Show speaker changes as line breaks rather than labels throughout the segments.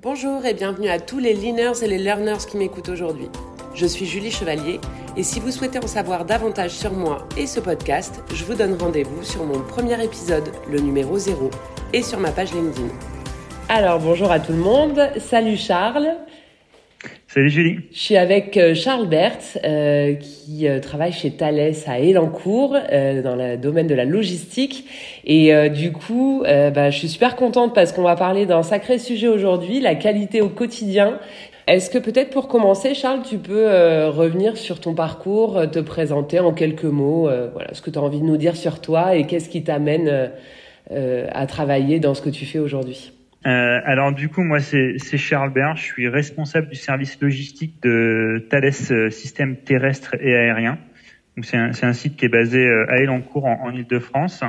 Bonjour et bienvenue à tous les leaners et les learners qui m'écoutent aujourd'hui. Je suis Julie Chevalier et si vous souhaitez en savoir davantage sur moi et ce podcast, je vous donne rendez-vous sur mon premier épisode, le numéro 0, et sur ma page LinkedIn. Alors bonjour à tout le monde, salut Charles.
Salut Julie.
Je suis avec euh, Charles Berthe euh, qui euh, travaille chez Thales à Elancourt euh, dans le domaine de la logistique et euh, du coup bah, je suis super contente parce qu'on va parler d'un sacré sujet aujourd'hui, la qualité au quotidien. Est-ce que peut-être pour commencer Charles tu peux revenir sur ton parcours, te présenter en quelques mots, voilà ce que tu as envie de nous dire sur toi et qu'est-ce qui t'amène à travailler dans ce que tu fais aujourd'hui?
Euh, alors du coup, moi c'est Charles Bert, je suis responsable du service logistique de Thales euh, Systèmes terrestres et aériens. C'est un, un, site qui est basé euh, à Elancourt en, en Ile-de-France.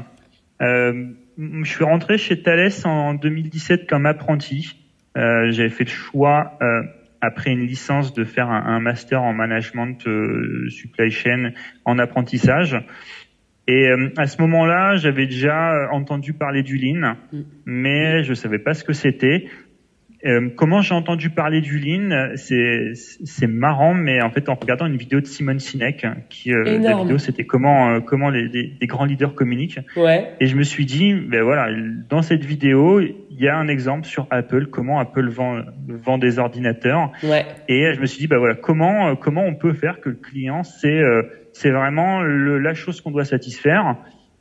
Euh, je suis rentré chez Thales en 2017 comme apprenti. Euh, J'avais fait le choix euh, après une licence de faire un, un master en management supply chain en apprentissage. Et euh, à ce moment-là, j'avais déjà euh, entendu parler du Lean, mm. mais je savais pas ce que c'était. Euh, comment j'ai entendu parler du Lean C'est marrant, mais en fait en regardant une vidéo de Simone Sinek, qui euh, la vidéo c'était comment comment les, les, les, grands leaders communiquent.
Ouais.
Et je me suis dit, ben voilà, dans cette vidéo, il y a un exemple sur Apple, comment Apple vend vend des ordinateurs.
Ouais.
Et je me suis dit, ben voilà, comment comment on peut faire que le client c'est c'est vraiment le, la chose qu'on doit satisfaire.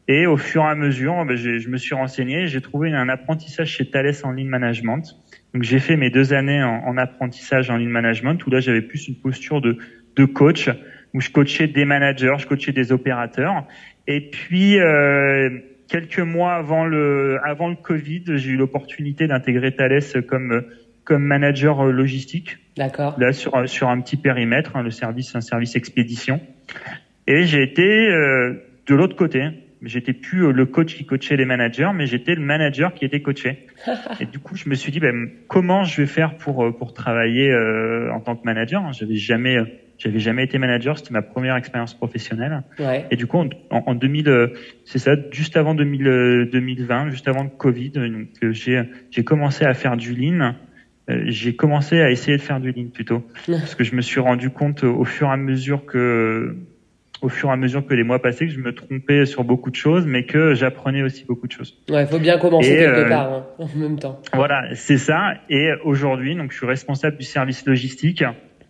Et au fur et à mesure, ben, je me suis renseigné, j'ai trouvé un apprentissage chez Thales en lean management. Donc j'ai fait mes deux années en, en, apprentissage en lean management, où là j'avais plus une posture de, de coach, où je coachais des managers, je coachais des opérateurs. Et puis euh, quelques mois avant le avant le Covid, j'ai eu l'opportunité d'intégrer Thales comme comme manager logistique.
D'accord.
Là sur sur un petit périmètre, hein, le service un service expédition. Et j'ai été euh, de l'autre côté. J'étais plus euh, le coach qui coachait les managers, mais j'étais le manager qui était coaché. et du coup, je me suis dit, ben, comment je vais faire pour euh, pour travailler euh, en tant que manager J'avais jamais j'avais jamais été manager, c'était ma première expérience professionnelle.
Ouais.
Et du coup, en, en 2000, c'est ça, juste avant 2000, 2020, juste avant le Covid, donc j'ai j'ai commencé à faire du lean. J'ai commencé à essayer de faire du lean plutôt, parce que je me suis rendu compte au fur et à mesure que au fur et à mesure que les mois passaient, que je me trompais sur beaucoup de choses, mais que j'apprenais aussi beaucoup de choses.
Ouais, il faut bien commencer et quelque euh, part hein, en même temps.
Voilà, c'est ça. Et aujourd'hui, donc, je suis responsable du service logistique.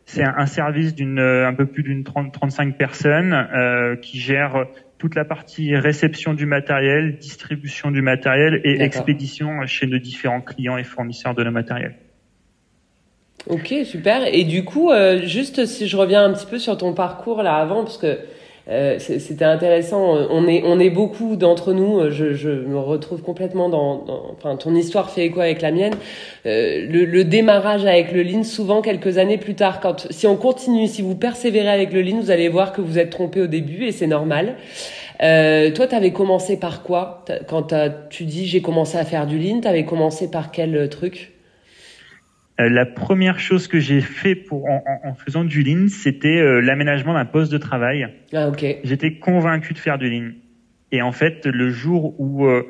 C'est un, un, service d'une un peu plus d'une 35 personnes euh, qui gère toute la partie réception du matériel, distribution du matériel et expédition chez nos différents clients et fournisseurs de nos matériels.
Ok, super. Et du coup, euh, juste si je reviens un petit peu sur ton parcours là avant, parce que euh, c'était intéressant. On est, on est beaucoup d'entre nous. Je, je, me retrouve complètement dans, dans, Enfin, ton histoire fait écho avec la mienne. Euh, le, le, démarrage avec le Lean, souvent quelques années plus tard, quand si on continue, si vous persévérez avec le Lean, vous allez voir que vous êtes trompé au début et c'est normal. Euh, toi, tu avais commencé par quoi? Quand tu dis j'ai commencé à faire du Lean, tu avais commencé par quel truc?
La première chose que j'ai fait pour en, en, faisant du lean, c'était euh, l'aménagement d'un poste de travail.
Ah ok.
J'étais convaincu de faire du lean. Et en fait, le jour où euh,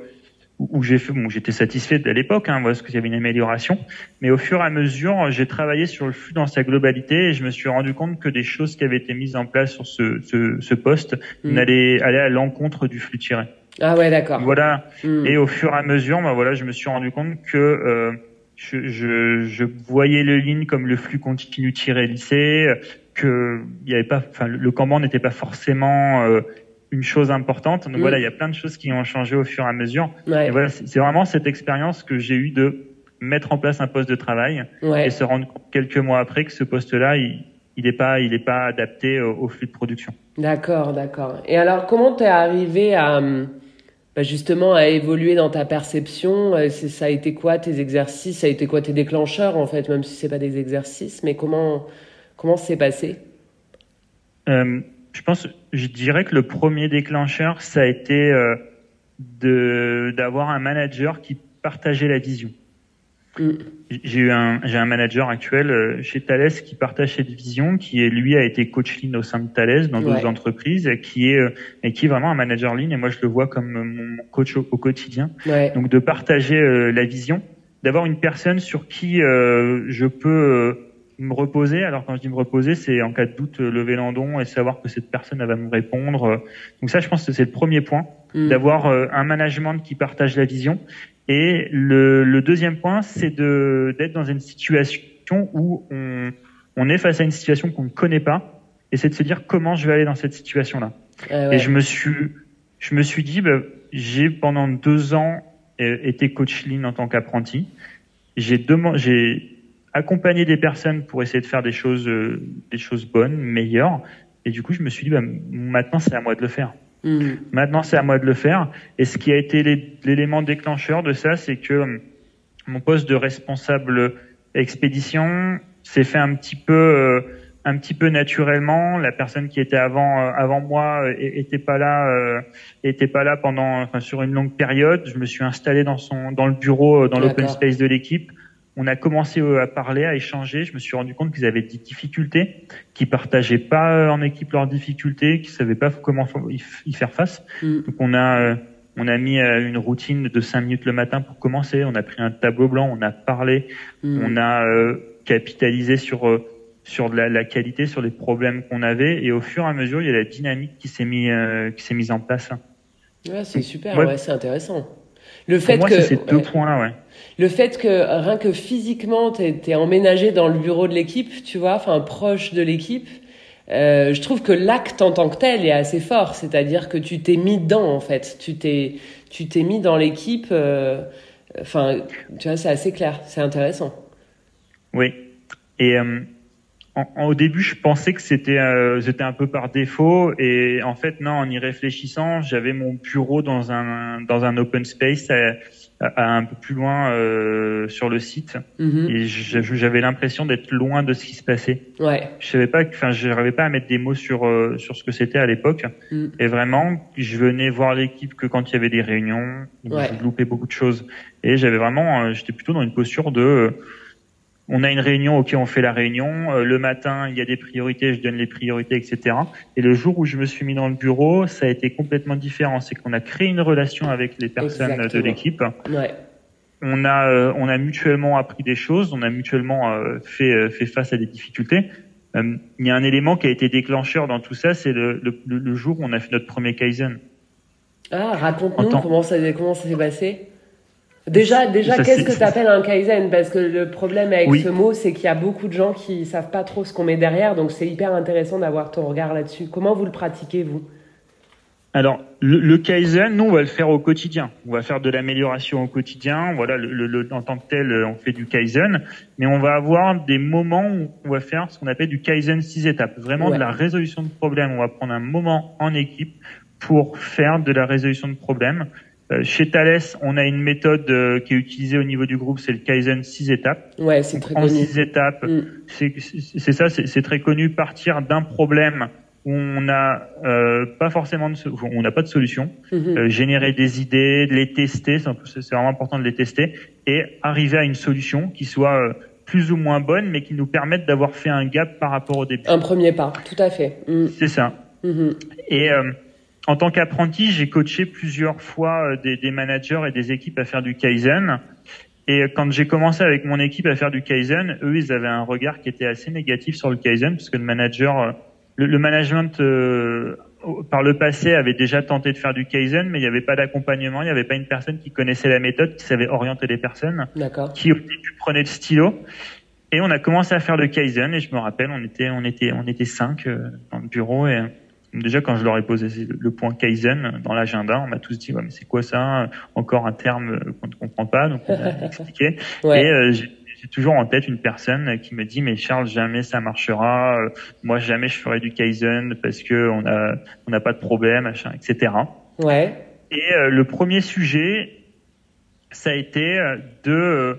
où j'ai fait, bon, j'étais satisfait à l'époque, hein, parce qu'il y avait une amélioration, mais au fur et à mesure, j'ai travaillé sur le flux dans sa globalité et je me suis rendu compte que des choses qui avaient été mises en place sur ce, ce, ce poste mm. allaient, allaient à l'encontre du flux tiré.
Ah ouais, d'accord.
Voilà. Mm. Et au fur et à mesure, bah voilà, je me suis rendu compte que euh, je, je, je, voyais le ligne comme le flux continu tiré lissé, que il y avait pas, enfin, le Kanban n'était pas forcément euh, une chose importante. Donc mmh. voilà, il y a plein de choses qui ont changé au fur et à mesure.
Ouais.
Et voilà, c'est vraiment cette expérience que j'ai eue de mettre en place un poste de travail
ouais.
et se rendre compte quelques mois après que ce poste-là, il, il n'est pas, il est pas adapté au, au flux de production.
D'accord, d'accord. Et alors, comment t'es arrivé à bah justement à évoluer dans ta perception euh, Ça a été quoi tes exercices Ça a été quoi tes déclencheurs en fait, même si c'est pas des exercices, mais comment comment c'est passé?
Euh, Je pense, je dirais que le premier déclencheur, ça a été euh, d'avoir un manager qui partageait la vision.
Mm.
J'ai eu un, j'ai un manager actuel euh, chez Thales qui partage cette vision, qui est lui a été coach lean au sein de Thales dans d'autres
ouais.
entreprises, qui est euh, et qui est vraiment un manager lean et moi je le vois comme mon coach au, au quotidien.
Ouais.
Donc de partager euh, la vision d'avoir une personne sur qui euh, je peux euh, me reposer. Alors quand je dis me reposer, c'est en cas de doute lever l'endon et savoir que cette personne elle va me répondre. Donc ça, je pense que c'est le premier point,
Mm.
d'avoir un management qui partage la vision. Et le, le deuxième point, c'est de d'être dans une situation où on, on est face à une situation qu'on ne connaît pas, et c'est de se dire comment je vais aller dans cette situation-là.
Ouais.
Et je me suis, je me suis dit, bah, j'ai pendant deux ans euh, été coach lean en tant qu'apprenti. J'ai accompagné des personnes pour essayer de faire des choses, euh, des choses bonnes, meilleures. Et du coup, je me suis dit, bah, maintenant c'est à moi de le faire.
Mm.
Maintenant, c'est à moi de le faire. Et ce qui a été l'é- l'élément déclencheur de ça, c'est que euh, mon poste de responsable expédition s'est fait un petit peu, euh, un petit peu naturellement. La personne qui était avant, euh, avant moi, euh, était pas là, était pas là pendant, enfin, sur une longue période. Je me suis installé dans son, dans le bureau, dans l'open space de l'équipe. On a commencé euh, à parler, à échanger. Je me suis rendu compte qu'ils avaient des difficultés, qu'ils partageaient pas euh, en équipe leurs difficultés, qu'ils savaient pas comment y faire face.
Mm.
Donc on a euh, on a mis une routine de cinq minutes le matin pour commencer. On a pris un tableau blanc, on a parlé,
Mm.
on a euh, capitalisé sur sur de la, la qualité, sur les problèmes qu'on avait, et au fur et à mesure, il y a la dynamique qui s'est mis euh, qui s'est mise en place.
Ouais, c'est super,
Ouais.
ouais, c'est intéressant. Le
Pour
fait
moi,
que
c'est ces deux
ouais.
points-là, ouais.
le fait que rien que physiquement t'es t'es emménagé dans le bureau de l'équipe, tu vois, enfin proche de l'équipe, euh, je trouve que l'acte en tant que tel est assez fort, c'est-à-dire que tu t'es mis dedans en fait, tu t'es tu t'es mis dans l'équipe, euh, enfin tu vois, c'est assez clair, c'est intéressant.
Oui. Et euh, en- en- au début, je pensais que c'était euh, c'était un peu par défaut, et en fait, non. En y réfléchissant, j'avais mon bureau dans un dans un open space, à, à- un peu plus loin euh, sur le site,
Mhm.
et j'avais l'impression d'être loin de ce qui se passait.
Ouais.
Je savais pas, enfin, je n'arrivais pas à mettre des mots sur euh, sur ce que c'était à l'époque.
Mm.
Et vraiment, je venais voir l'équipe que quand il y avait des réunions, où
Ouais.
je loupais beaucoup de choses. Et j'avais vraiment, euh, j'étais plutôt dans une posture de, euh, on a une réunion, ok, on fait la réunion. Euh, le matin, il y a des priorités, je donne les priorités, etc. Et le jour où je me suis mis dans le bureau, ça a été complètement différent. C'est qu'on a créé une relation avec les personnes
Exactement.
de l'équipe.
Ouais.
On a, euh, on a mutuellement appris des choses, on a mutuellement euh, fait, euh, fait face à des difficultés. Il y a un élément qui a été déclencheur dans tout ça, c'est le, le, le- jour où on a fait notre premier Kaizen.
Ah, raconte-nous comment ça comment ça s'est passé. Déjà, déjà, qu'est-ce que tu appelles un kaizen? Parce que le problème avec
Oui.
ce mot, c'est qu'il y a beaucoup de gens qui savent pas trop ce qu'on met derrière, donc c'est hyper intéressant d'avoir ton regard là-dessus. Comment vous le pratiquez vous?
Alors, le, le Kaizen, nous, on va le faire au quotidien. On va faire de l'amélioration au quotidien. Voilà, le, en tant que tel, on fait du Kaizen. Mais on va avoir des moments où on va faire ce qu'on appelle du Kaizen six étapes. Vraiment
Ouais.
de la résolution de problèmes. On va prendre un moment en équipe pour faire de la résolution de problèmes. Euh, chez Thales, on a une méthode euh, qui est utilisée au niveau du groupe, c'est le Kaizen six étapes.
Ouais, c'est très
En
connu.
six étapes,
Mm.
c'est ça, c'est très connu. Partir d'un problème où on n'a euh, pas forcément, de, on n'a pas de solution,
Mhm.
euh, générer des idées, les tester, c'est vraiment important de les tester et arriver à une solution qui soit euh, plus ou moins bonne, mais qui nous permette d'avoir fait un gap par rapport au début.
Un premier pas, tout à fait. Mm.
C'est ça.
Mhm.
Et euh, en tant qu'apprenti, j'ai coaché plusieurs fois euh, des, des managers et des équipes à faire du Kaizen. Et euh, quand j'ai commencé avec mon équipe à faire du Kaizen, eux, ils avaient un regard qui était assez négatif sur le Kaizen, parce que le manager, euh, le, le management euh, par le passé avait déjà tenté de faire du Kaizen, mais il n'y avait pas d'accompagnement, il n'y avait pas une personne qui connaissait la méthode, qui savait orienter les personnes qui au début prenait le stylo et on a commencé à faire le kaizen et je me rappelle on était on était on était cinq dans le bureau et déjà quand je leur ai posé le point kaizen dans l'agenda on m'a tous dit ouais mais c'est quoi ça? Encore un terme qu'on ne comprend pas donc on a expliqué
Ouais.
et euh, j'ai toujours en tête une personne qui me dit mais Charles jamais ça marchera euh, moi jamais je ferai du kaizen parce que on a on n'a pas de problème machin etc
Ouais.
et euh, le premier sujet, ça a été de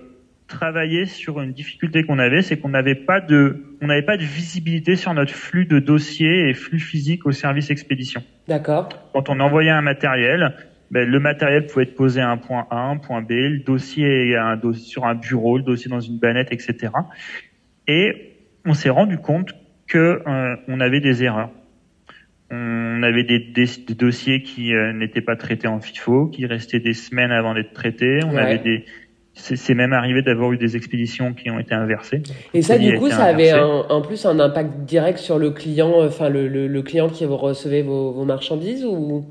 travailler sur une difficulté qu'on avait, c'est qu'on n'avait pas de, on n'avait pas de visibilité sur notre flux de dossiers et flux physique au service expédition.
D'accord.
Quand on envoyait un matériel, ben, le matériel pouvait être posé à un point A, un point B, le dossier, un sur un bureau, le dossier dans une banette, etc. Et on s'est rendu compte que euh, on avait des erreurs. On avait des, des- des dossiers qui euh, n'étaient pas traités en FIFO, qui restaient des semaines avant d'être traités. On
Ouais.
avait des, c'est même arrivé d'avoir eu des expéditions qui ont été inversées.
Et ça, du coup, ça avait en plus un impact direct sur le client, enfin le, le, client qui recevait vos, vos marchandises ou?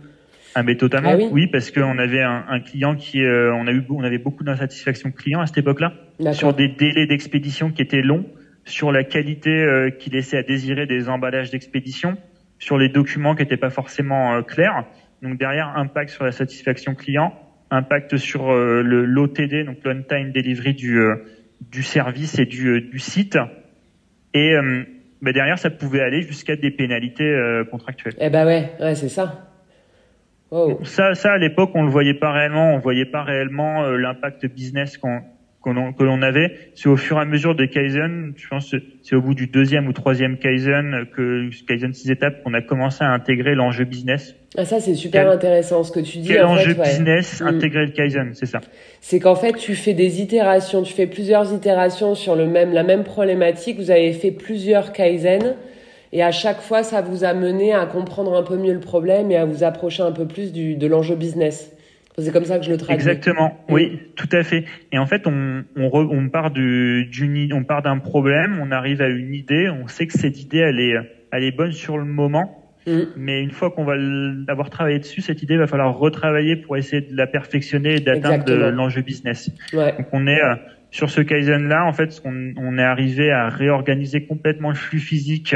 Ah mais totalement, ah oui. parce qu'on avait un, un, client qui, euh, on a eu, on avait beaucoup d'insatisfaction client à cette époque-là, sur des délais d'expédition qui étaient longs, sur la qualité euh, qui laissait à désirer des emballages d'expédition, sur les documents qui n'étaient pas forcément euh, clairs. Donc derrière, impact sur la satisfaction client, impact sur euh, le l'OTD, donc l'on-time delivery du, euh, du service et du, euh, du site. Et bah derrière, ça pouvait aller jusqu'à des pénalités contractuelles.
Eh ben ouais, ouais c'est ça.
Ça, ça à l'époque, on le voyait pas réellement. On voyait pas réellement l'impact business qu'on que l'on avait, c'est au fur et à mesure des Kaizen, je pense c'est au bout du deuxième ou troisième Kaizen, que Kaizen 6 étapes, qu'on a commencé à intégrer l'enjeu business.
Ah ça c'est super intéressant ce que tu dis.
Quel enjeu business mm. intégrer le Kaizen, c'est ça.
C'est qu'en fait tu fais des itérations, tu fais plusieurs itérations sur le même, la même problématique, vous avez fait plusieurs Kaizen, et à chaque fois ça vous a mené à comprendre un peu mieux le problème et à vous approcher un peu plus du, de l'enjeu business. C'est comme ça que je le traduis.
Exactement, oui, tout à fait. Et en fait, on, part du, on part d'un problème, on arrive à une idée, on sait que cette idée, elle est, elle est bonne sur le moment. Mm. Mais une fois qu'on va avoir travaillé dessus, cette idée, il va falloir retravailler pour essayer de la perfectionner et d'atteindre l'enjeu business.
Ouais.
Donc on est euh, sur ce Kaizen-là, en fait, on, on est arrivé à réorganiser complètement le flux physique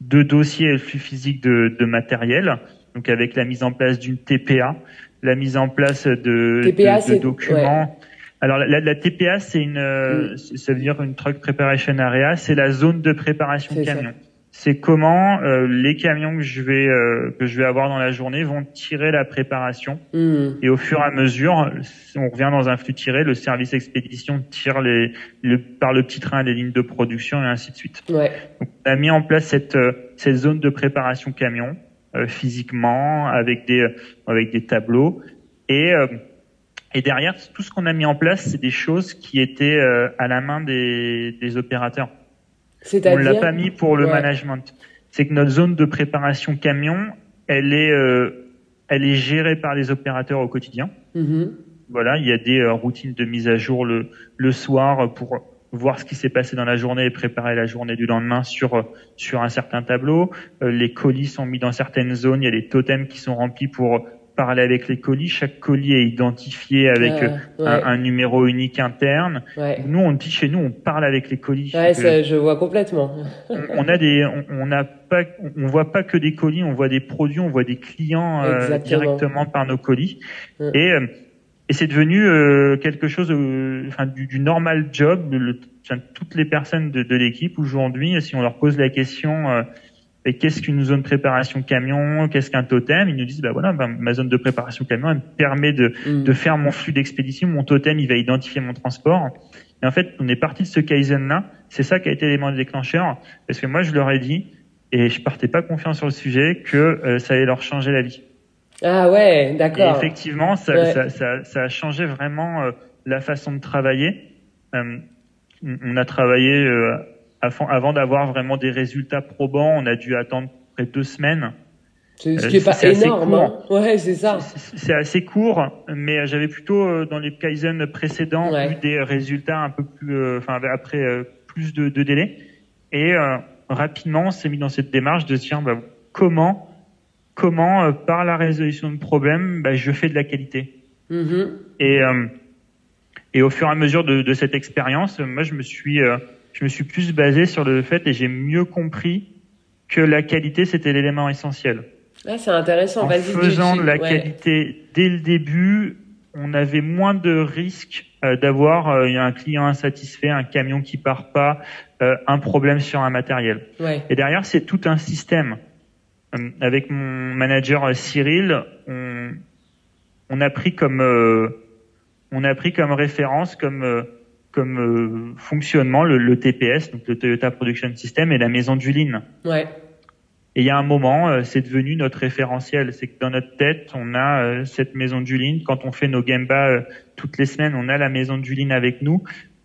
de dossiers et le flux physique de, de matériel. Donc avec la mise en place d'une TPA, la mise en place de, de, documents. Alors la, la, TPA, c'est une, euh, ça veut dire une truck preparation area, c'est la zone de préparation camion. C'est comment euh, les camions que je vais euh, que je vais avoir dans la journée vont tirer la préparation hmm. et au fur et à mesure, on revient dans un flux tiré, le service expédition tire les le, par le petit train les lignes de production et ainsi de suite.
Ouais.
Donc, on a mis en place cette cette zone de préparation camion euh, physiquement, avec des avec des tableaux et euh, et derrière tout ce qu'on a mis en place, c'est des choses qui étaient euh, à la main des, des opérateurs. On l'a pas mis pour le management. C'est que notre zone de préparation camion, elle est elle est gérée par les opérateurs au quotidien.
Mm-hmm.
Voilà, il y a des routines de mise à jour le le soir pour voir ce qui s'est passé dans la journée et préparer la journée du lendemain sur sur un certain tableau. Euh, les colis sont mis dans certaines zones. Il y a des totems qui sont remplis pour parler avec les colis. Chaque colis est identifié avec un, numéro unique interne. Nous, on dit chez nous, on parle avec les colis.
Ouais, ça, je vois complètement.
on, a des, on n'a pas, on voit pas que des colis, on voit des produits, on voit des clients euh, directement par nos colis. Et euh, et c'est devenu euh, quelque chose, euh, enfin, du, du, normal job. Le, toutes les personnes de, de l'équipe aujourd'hui, si on leur pose la question, euh, qu'est-ce qu'une zone de préparation camion, qu'est-ce qu'un totem, ils nous disent, bah voilà, bah, ma zone de préparation camion, elle me permet de, mm. de faire mon flux d'expédition, mon totem, il va identifier mon transport. Et en fait, on est parti de ce kaizen-là. C'est ça qui a été l'élément déclencheur, parce que moi, je leur ai dit, et je partais pas confiant sur le sujet, que euh, ça allait leur changer la vie.
Ah ouais, d'accord.
Effectivement, ça, ça, ça, ça, a changé vraiment euh, la façon de travailler. Euh, on a travaillé euh, avant, avant d'avoir vraiment des résultats probants. On a dû attendre près de deux semaines.
Ce qui est pas énorme, hein. Ouais, c'est ça.
C'est assez court, mais j'avais plutôt dans les Kaizen précédents eu des résultats un peu plus, enfin après plus de, de délai. Et rapidement, on s'est mis dans cette démarche de se dire bah, comment comment, euh, par la résolution de problèmes, bah, je fais de la qualité.
Mm-hmm.
Et, euh, et au fur et à mesure de, de cette expérience, moi, je me suis, euh, je me suis plus basé sur le fait et j'ai mieux compris que la qualité, c'était l'élément essentiel.
Ah, c'est intéressant.
En faisant de la qualité dès le début, on avait moins de risques d'avoir un client insatisfait, un camion qui part pas, un problème sur un matériel.
Ouais.
Et derrière, c'est tout un système. Euh, avec mon manager euh, Cyril, on, on a pris comme euh, on a pris comme référence comme comme fonctionnement le, le, TPS, donc le Toyota Production System et la maison du Lean.
Ouais.
Et il y a un moment, c'est devenu notre référentiel. C'est que dans notre tête, on a cette maison du Lean. Quand on fait nos Gemba toutes les semaines, on a la maison du Lean avec nous.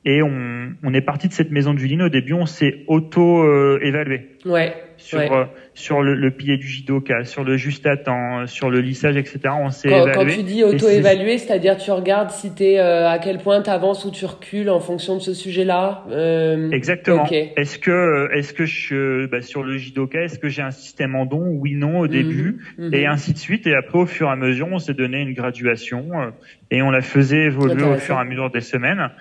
Et on, on est parti de cette maison de Juline. Au début, on s'est auto-évalué.
ouais.
Sur,
ouais.
euh, sur le, le pilier du judoka, sur le juste à temps, sur le lissage, etc. On s'est
Quand,
évalué.
quand tu dis
Et
auto-évaluer, c'est-à-dire tu regardes si t'es euh, à quel point tu avances ou tu recules en fonction de ce sujet-là. Euh,
Exactement. Est-ce que, est-ce que je, bah, sur le judoka, est-ce que j'ai un système en don? Oui, non au début,
Mhm,
et
mhm.
ainsi de suite. Et après, au fur et à mesure, on s'est donné une graduation euh, et on la faisait évoluer au fur et à mesure des semaines.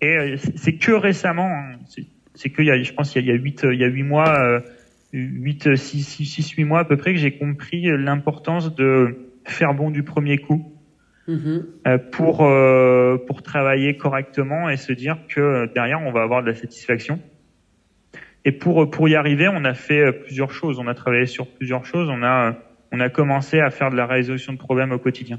Et euh, c'est que récemment, hein, c'est- que il y a, je pense, il y a, huit, il y a huit mois, euh, huit, six, six, six, huit mois à peu près que j'ai compris euh, l'importance de faire bon du premier coup
Mhm.
euh, pour pour travailler correctement et se dire que derrière on va avoir de la satisfaction. Et pour pour y arriver, on a fait plusieurs choses. On a travaillé sur plusieurs choses. On a on a commencé à faire de la résolution de problèmes au quotidien.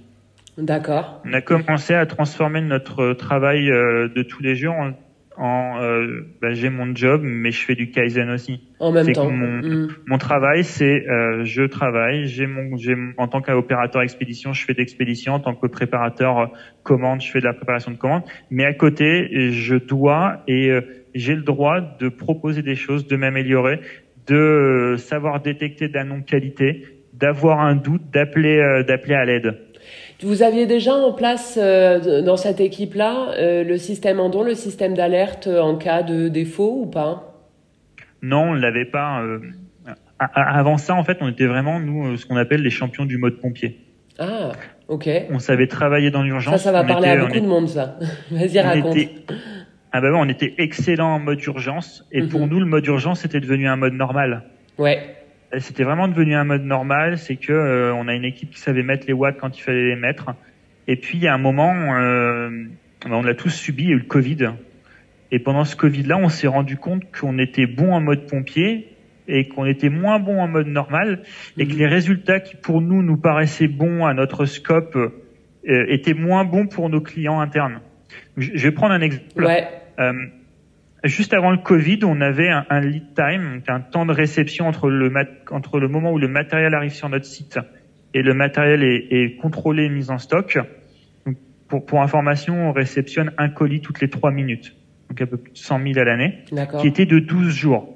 D'accord.
On a commencé à transformer notre travail euh, de tous les jours en, en euh, bah, j'ai mon job, mais je fais du kaizen aussi.
En même temps.
que mon-. Mon travail, c'est euh, je travaille. J'ai mon, j'ai en tant qu'opérateur expédition, je fais d'expédition. En tant que préparateur euh, commande, je fais de la préparation de commande. Mais à côté, je dois et euh, j'ai le droit de proposer des choses, de m'améliorer, de savoir détecter de la non-qualité, d'avoir un doute, d'appeler, d'appeler à l'aide.
Vous aviez déjà en place euh, dans cette équipe-là euh, le système en don, le système d'alerte en cas de défaut ou pas?
Non, on l'avait pas. euh, avant ça, en fait, on était vraiment nous euh, ce qu'on appelle les champions du mode pompier.
Ah, ok.
On savait travailler dans l'urgence.
Ça, ça va
on
parler
était-
à beaucoup de monde, ça. Vas-y,
on
raconte.
était, ah bah ouais, on était excellent en mode urgence et
Mhm.
pour nous le mode urgence c'était devenu un mode normal.
Ouais.
C'était vraiment devenu un mode normal, c'est que euh, on a une équipe qui savait mettre les watts quand il fallait les mettre. Et puis il y a un moment, euh, bah, on l'a tous subi, il y a eu le Covid. Et pendant ce Covid-là, on s'est rendu compte qu'on était bon en mode pompier et qu'on était moins bon en mode normal et que
Mhm.
les résultats qui pour nous nous paraissaient bons à notre scope euh, étaient moins bons pour nos clients internes. Je je vais prendre un exemple.
Ouais.
Juste avant le Covid, on avait un, un lead time, donc un temps de réception entre le, mat- entre le moment où le matériel arrive sur notre site et le matériel est, est contrôlé et mis en stock. Donc, pour, pour information, on réceptionne un colis toutes les trois minutes, donc un peu plus de 100 000 à l'année, qui était de 12 jours.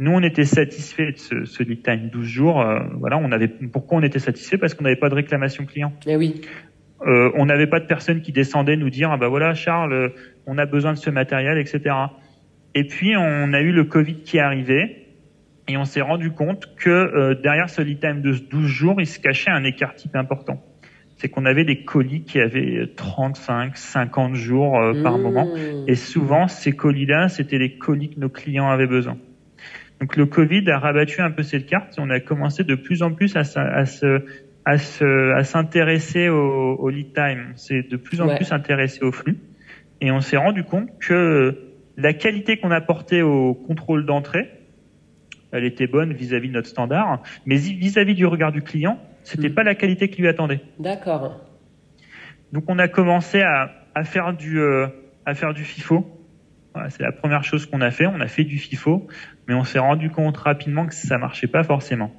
Nous, on était satisfait de ce, ce lead time 12 jours. euh, voilà, on avait. Pourquoi on était satisfait Parce qu'on n'avait pas de réclamation client.
Eh oui.
Euh, on n'avait pas de personne qui descendait nous dire ah bah voilà Charles euh, on a besoin de ce matériel etc et puis on a eu le Covid qui est arrivé et on s'est rendu compte que euh, derrière ce lead time de 12 jours il se cachait un écart type important c'est qu'on avait des colis qui avaient 35 50 jours euh, par
Mmh.
moment et souvent ces colis là c'était les colis que nos clients avaient besoin donc le Covid a rabattu un peu cette carte et on a commencé de plus en plus à, se à se à s'intéresser au, au lead time. On s'est de plus en
Ouais.
plus intéressé au flux et on s'est rendu compte que la qualité qu'on apportait au contrôle d'entrée, elle était bonne vis-à-vis de notre standard, mais vis-à-vis du regard du client, c'était
Mm.
pas la qualité qu'il lui attendait.
D'accord.
Donc on a commencé à, à faire du euh, à faire du FIFO. Voilà, c'est la première chose qu'on a fait. On a fait du FIFO, mais on s'est rendu compte rapidement que ça marchait pas forcément.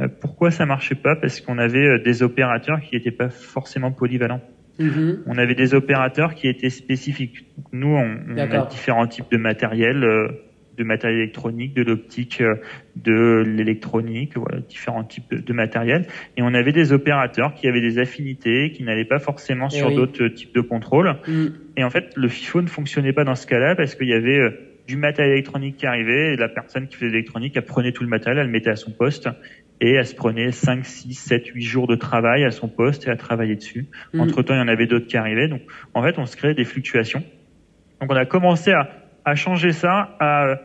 Euh, pourquoi ça marchait pas? Parce qu'on avait euh, des opérateurs qui n'étaient pas forcément polyvalents.
Mhm.
On avait des opérateurs qui étaient spécifiques. Donc, nous, on, on a différents types de matériel, euh, de matériel électronique, de l'optique, euh, de l'électronique, voilà, différents types de, de matériel. Et on avait des opérateurs qui avaient des affinités, qui n'allaient pas forcément
Eh
sur
oui.
d'autres types de contrôles.
Mm.
Et en fait, le FIFO ne fonctionnait pas dans ce cas-là parce qu'il y avait euh, du matériel électronique qui arrivait et la personne qui faisait l'électronique, elle prenait tout le matériel, elle le mettait à son poste et elle se prenait 5, 6, 7, 8 jours de travail à son poste et à travailler dessus.
Mm.
Entre-temps, il y en avait d'autres qui arrivaient. Donc, en fait, on se créait des fluctuations. Donc, on a commencé à, à changer ça, à,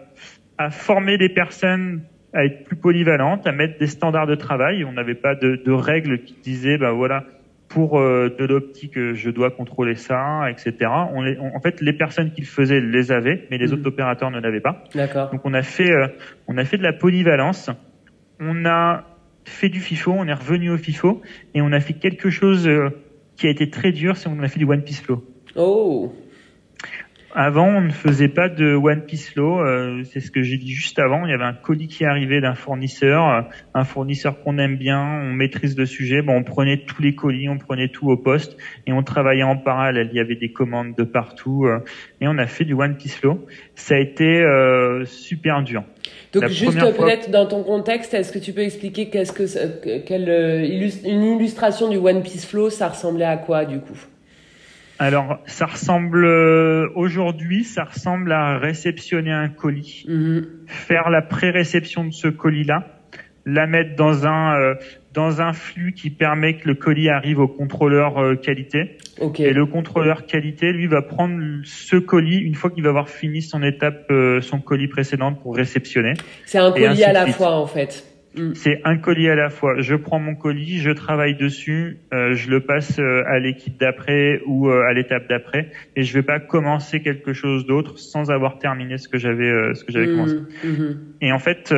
à former des personnes à être plus polyvalentes, à mettre des standards de travail. On n'avait pas de, de règles qui disaient, ben voilà, pour euh, de l'optique, euh, je dois contrôler ça, etc. On les, on- en fait, les personnes qui le faisaient les avaient, mais les
Mhm.
autres opérateurs ne l'avaient pas.
D'accord.
Donc on a fait, euh, on a fait de la polyvalence. On a fait du FIFO, on est revenu au FIFO et on a fait quelque chose euh, qui a été très dur, c'est qu'on a fait du One Piece Flow.
Oh.
Avant, on ne faisait pas de One Piece Flow. Euh, c'est ce que j'ai dit juste avant. Il y avait un colis qui arrivait d'un fournisseur, euh, un fournisseur qu'on aime bien, on maîtrise le sujet. Bon, on prenait tous les colis, on prenait tout au poste et on travaillait en parallèle. Il y avait des commandes de partout euh, et on a fait du One Piece Flow. Ça a été super dur.
Donc juste peut-être dans ton contexte, est-ce que tu peux expliquer qu'est-ce que quelle une illustration du One Piece Flow, ça ressemblait à quoi du coup?
Alors, ça ressemble euh, aujourd'hui, ça ressemble à réceptionner un colis, mhm. faire la pré-réception de ce colis-là, la mettre dans un euh, dans un flux qui permet que le colis arrive au contrôleur euh, qualité. Et le contrôleur qualité, lui, va prendre ce colis une fois qu'il va avoir fini son étape, son colis précédente pour réceptionner.
C'est un colis à la fois, en fait.
Mm. C'est un colis à la fois. Je prends mon colis, je travaille dessus, euh, je le passe euh, à l'équipe d'après ou euh, à l'étape d'après, et je vais pas commencer quelque chose d'autre sans avoir terminé ce que j'avais ce que j'avais mm. commencé. Mm-hmm. Et en fait,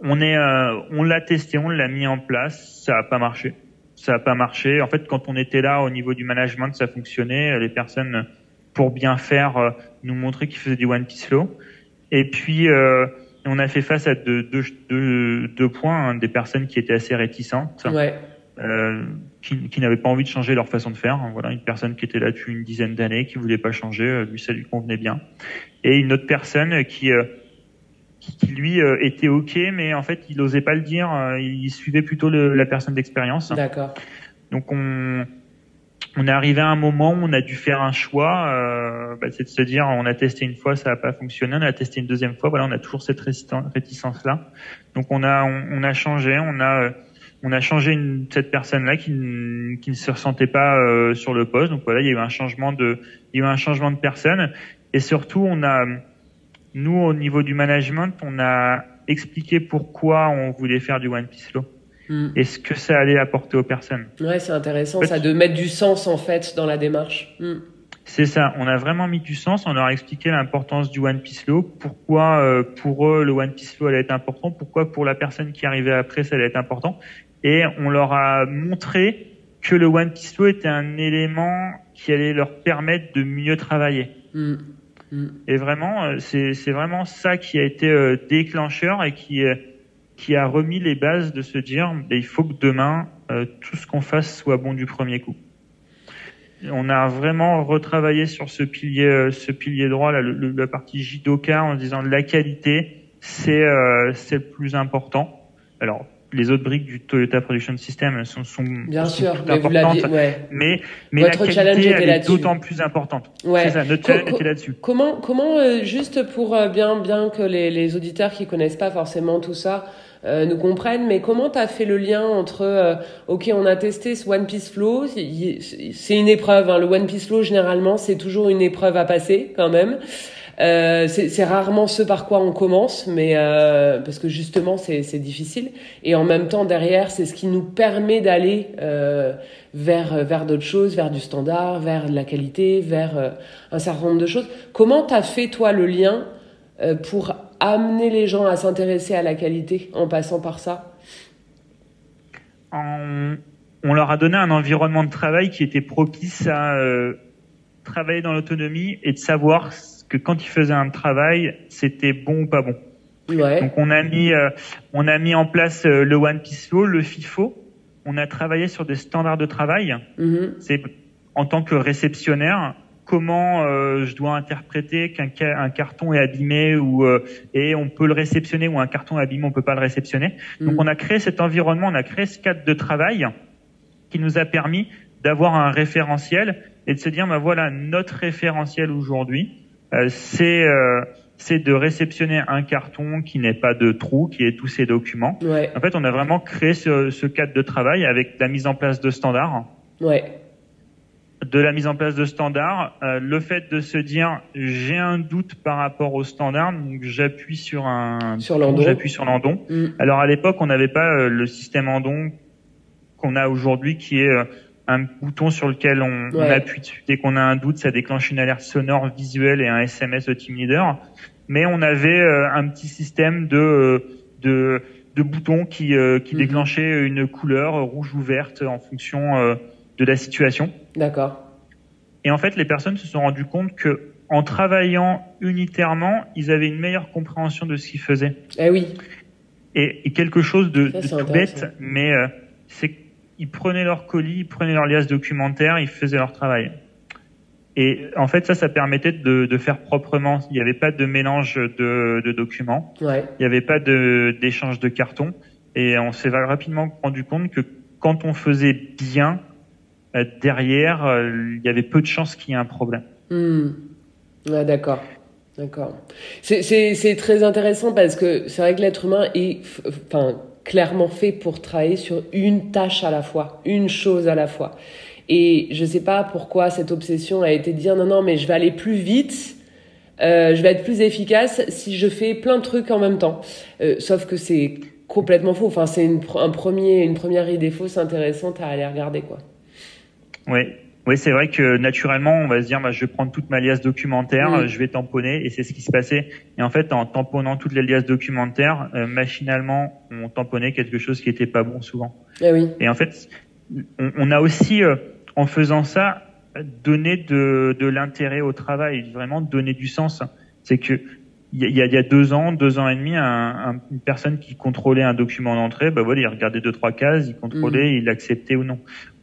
on est, on l'a testé, on l'a mis en place, ça a pas marché. Ça a pas marché. En fait, quand on était là au niveau du management, ça fonctionnait. Les personnes, pour bien faire, nous montraient qu'ils faisaient du one piece flow. Et puis on a fait face à deux, deux, deux, deux points, hein, des personnes qui étaient assez réticentes,
ouais.
euh, qui, qui n'avaient pas envie de changer leur façon de faire. Hein, voilà, une personne qui était là depuis une dizaine d'années, qui voulait pas changer, euh, lui ça lui convenait bien, et une autre personne qui euh, qui, lui euh, était ok, mais en fait il n'osait pas le dire, il suivait plutôt le, la personne d'expérience.
D'accord.
Donc on on est arrivé à un moment où on a dû faire un choix, euh, bah, c'est de se dire on a testé une fois, ça n'a pas fonctionné, on a testé une deuxième fois, voilà, on a toujours cette réticence là. Donc on a on, a changé, on a on a changé une, cette personne là qui, qui ne se ressentait pas euh, sur le poste. Donc voilà, il y a eu un changement de il y a eu un changement de personne et surtout on a nous au niveau du management, on a expliqué pourquoi on voulait faire du One Piece Law. Mm. et ce que ça allait apporter aux personnes.
Ouais, c'est intéressant, ça, de mettre du sens en fait dans la démarche. Mm.
C'est ça, on a vraiment mis du sens, on leur a expliqué l'importance du One Piece Law, pourquoi euh, pour eux le One Piece Law allait être important, pourquoi pour la personne qui arrivait après ça allait être important, et on leur a montré que le One Piece Law était un élément qui allait leur permettre de mieux travailler. Mm. Et vraiment, euh, c'est vraiment ça qui a été euh, déclencheur et qui qui a remis les bases de se dire ben, il faut que demain euh, tout ce qu'on fasse soit bon du premier coup. On a vraiment retravaillé sur ce pilier, euh, ce pilier droit, là, le, la partie Jidoka, en disant la qualité, c'est euh, le plus important. Alors les autres briques du Toyota Production System sont, sont,
Bien sûr,
importantes, mais, mais, la qualité elle est d'autant plus importante.
Ouais.
C'est ça, notre challenge était là-dessus.
Comment, comment juste pour bien, bien que les, les auditeurs qui connaissent pas forcément tout ça euh, nous comprennent. Mais comment tu as fait le lien entre, euh, ok, on a testé ce One Piece Flow, c'est une épreuve. Hein. Le One Piece Flow, généralement, c'est toujours une épreuve à passer quand même. Euh, c'est rarement ce par quoi on commence, mais euh, parce que justement c'est difficile. Et en même temps derrière, c'est ce qui nous permet d'aller euh, vers vers d'autres choses, vers du standard, vers de la qualité, vers un certain nombre de choses. Comment t'as fait toi le lien pour amener les gens à s'intéresser à la qualité en passant par ça
on, leur a donné un environnement de travail qui était propice à euh, travailler dans l'autonomie et de savoir que quand ils faisaient un travail, c'était bon ou pas bon. Donc on a mis euh, on a mis en place euh, le One Piece Flow, le FIFO. On a travaillé sur des standards de travail. Mm-hmm. C'est en tant que réceptionnaire, comment euh, je dois interpréter qu'un un carton est abîmé ou euh, et on peut le réceptionner ou un carton est abîmé on peut pas le réceptionner. Donc mm. on a créé cet environnement, on a créé ce cadre de travail qui nous a permis d'avoir un référentiel et de se dire bah voilà notre référentiel aujourd'hui euh, c'est c'est de réceptionner un carton qui n'est pas de trou, qui est tous ses documents. En fait, on a vraiment créé ce, ce cadre de travail avec la mise en place de standards.
Ouais
de la mise en place de standards, euh, le fait de se dire j'ai un doute par rapport aux standards, donc j'appuie sur un
sur l'andon.
J'appuie sur l'andon. Mm. Alors à l'époque, on n'avait pas euh, le système andon qu'on a aujourd'hui, qui est euh, un bouton sur lequel on, on appuie dessus dès qu'on a un doute, ça déclenche une alerte sonore visuelle et un SMS au team leader. Mais on avait un petit système de de, de boutons qui qui mm-hmm. déclenchait une couleur rouge ou verte en fonction de la situation.
D'accord.
Et en fait, les personnes se sont rendues compte que en travaillant unitairement, ils avaient une meilleure compréhension de ce qu'ils faisaient.
Eh oui.
Et, quelque chose de, tout bête, mais euh, c'est qu'ils prenaient leur colis, ils prenaient leur liasse documentaire, ils faisaient leur travail. Et en fait, ça, ça permettait de, de faire proprement. Il n'y avait pas de mélange de, de documents.
Ouais.
Il n'y avait pas d'échange de, cartons. Et on s'est rapidement rendu compte que quand on faisait bien, derrière, euh, il y avait peu de chances qu'il y ait un problème.
Ouais, d'accord. D'accord. C'est très intéressant parce que c'est vrai que l'être humain est clairement fait pour travailler sur une tâche à la fois, une chose à la fois. Et je ne sais pas pourquoi cette obsession a été de dire non, non, mais je vais aller plus vite, euh, je vais être plus efficace si je fais plein de trucs en même temps. Euh, sauf que c'est complètement faux. Enfin, c'est une, un une première idée fausse intéressante à aller regarder, quoi.
Oui, oui, c'est vrai que naturellement, on va se dire, bah, je vais prendre toute ma liasse documentaire, je vais tamponner, et c'est ce qui se passait. Et en fait, en tamponnant toutes les liasses documentaires, euh, machinalement, on tamponnait quelque chose qui était pas bon souvent.
Eh oui.
Et en fait, on, on a aussi, euh, en faisant ça, donné de, de l'intérêt au travail, vraiment donné du sens. C'est que il y, a, il y a deux ans, deux ans et demi, un, un, une personne qui contrôlait un document d'entrée, bah voilà, il regardait deux trois cases, il contrôlait, mm. il acceptait ou non.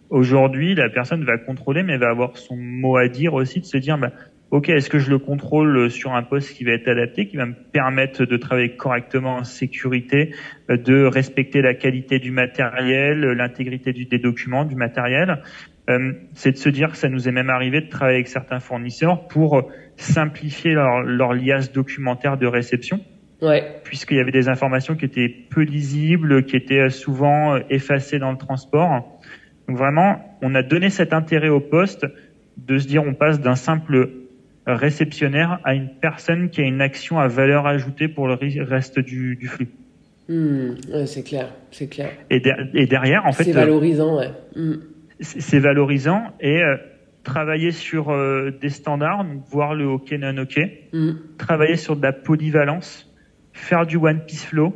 Aujourd'hui, la personne va contrôler, mais va avoir son mot à dire aussi, de se dire, bah, ok, est-ce que je le contrôle sur un poste qui va être adapté, qui va me permettre de travailler correctement en sécurité, de respecter la qualité du matériel, l'intégrité des documents, du matériel? Euh, c'est de se dire que ça nous est même arrivé de travailler avec certains fournisseurs pour simplifier leur, leur liasse documentaire de réception.
Ouais.
Puisqu'il y avait des informations qui étaient peu lisibles, qui étaient souvent effacées dans le transport. Donc vraiment, on a donné cet intérêt au poste de se dire on passe d'un simple réceptionnaire à une personne qui a une action à valeur ajoutée pour le reste du, du flux.
Hmm, c'est clair, c'est clair.
Et, et, derrière, en fait,
c'est valorisant, ouais. Hmm.
C'est valorisant et euh, travailler sur euh, des standards, voir le OK non OK,
hmm.
travailler sur de la polyvalence, faire du one piece flow,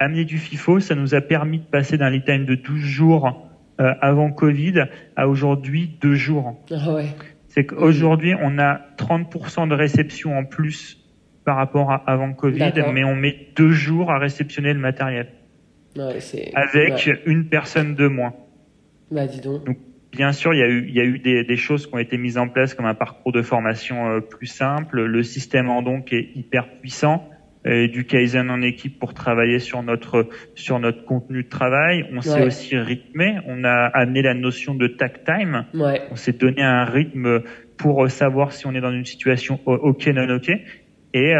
amener du FIFO, ça nous a permis de passer d'un lead time de 12 jours euh, avant Covid à aujourd'hui deux jours.
Ah ouais.
C'est qu'aujourd'hui, on a 30% de réception en plus par rapport à avant Covid, mais on met deux jours à réceptionner le matériel.
Ouais,
avec une personne de moins.
Bah, dis donc.
donc bien sûr, il y a eu, il y a eu des, des, choses qui ont été mises en place comme un parcours de formation euh, plus simple. Le système en donc est hyper puissant du Kaizen en équipe pour travailler sur notre sur notre contenu de travail. On s'est aussi rythmé. On a amené la notion de tag time.
Ouais.
On s'est donné un rythme pour savoir si on est dans une situation ok non ok. Et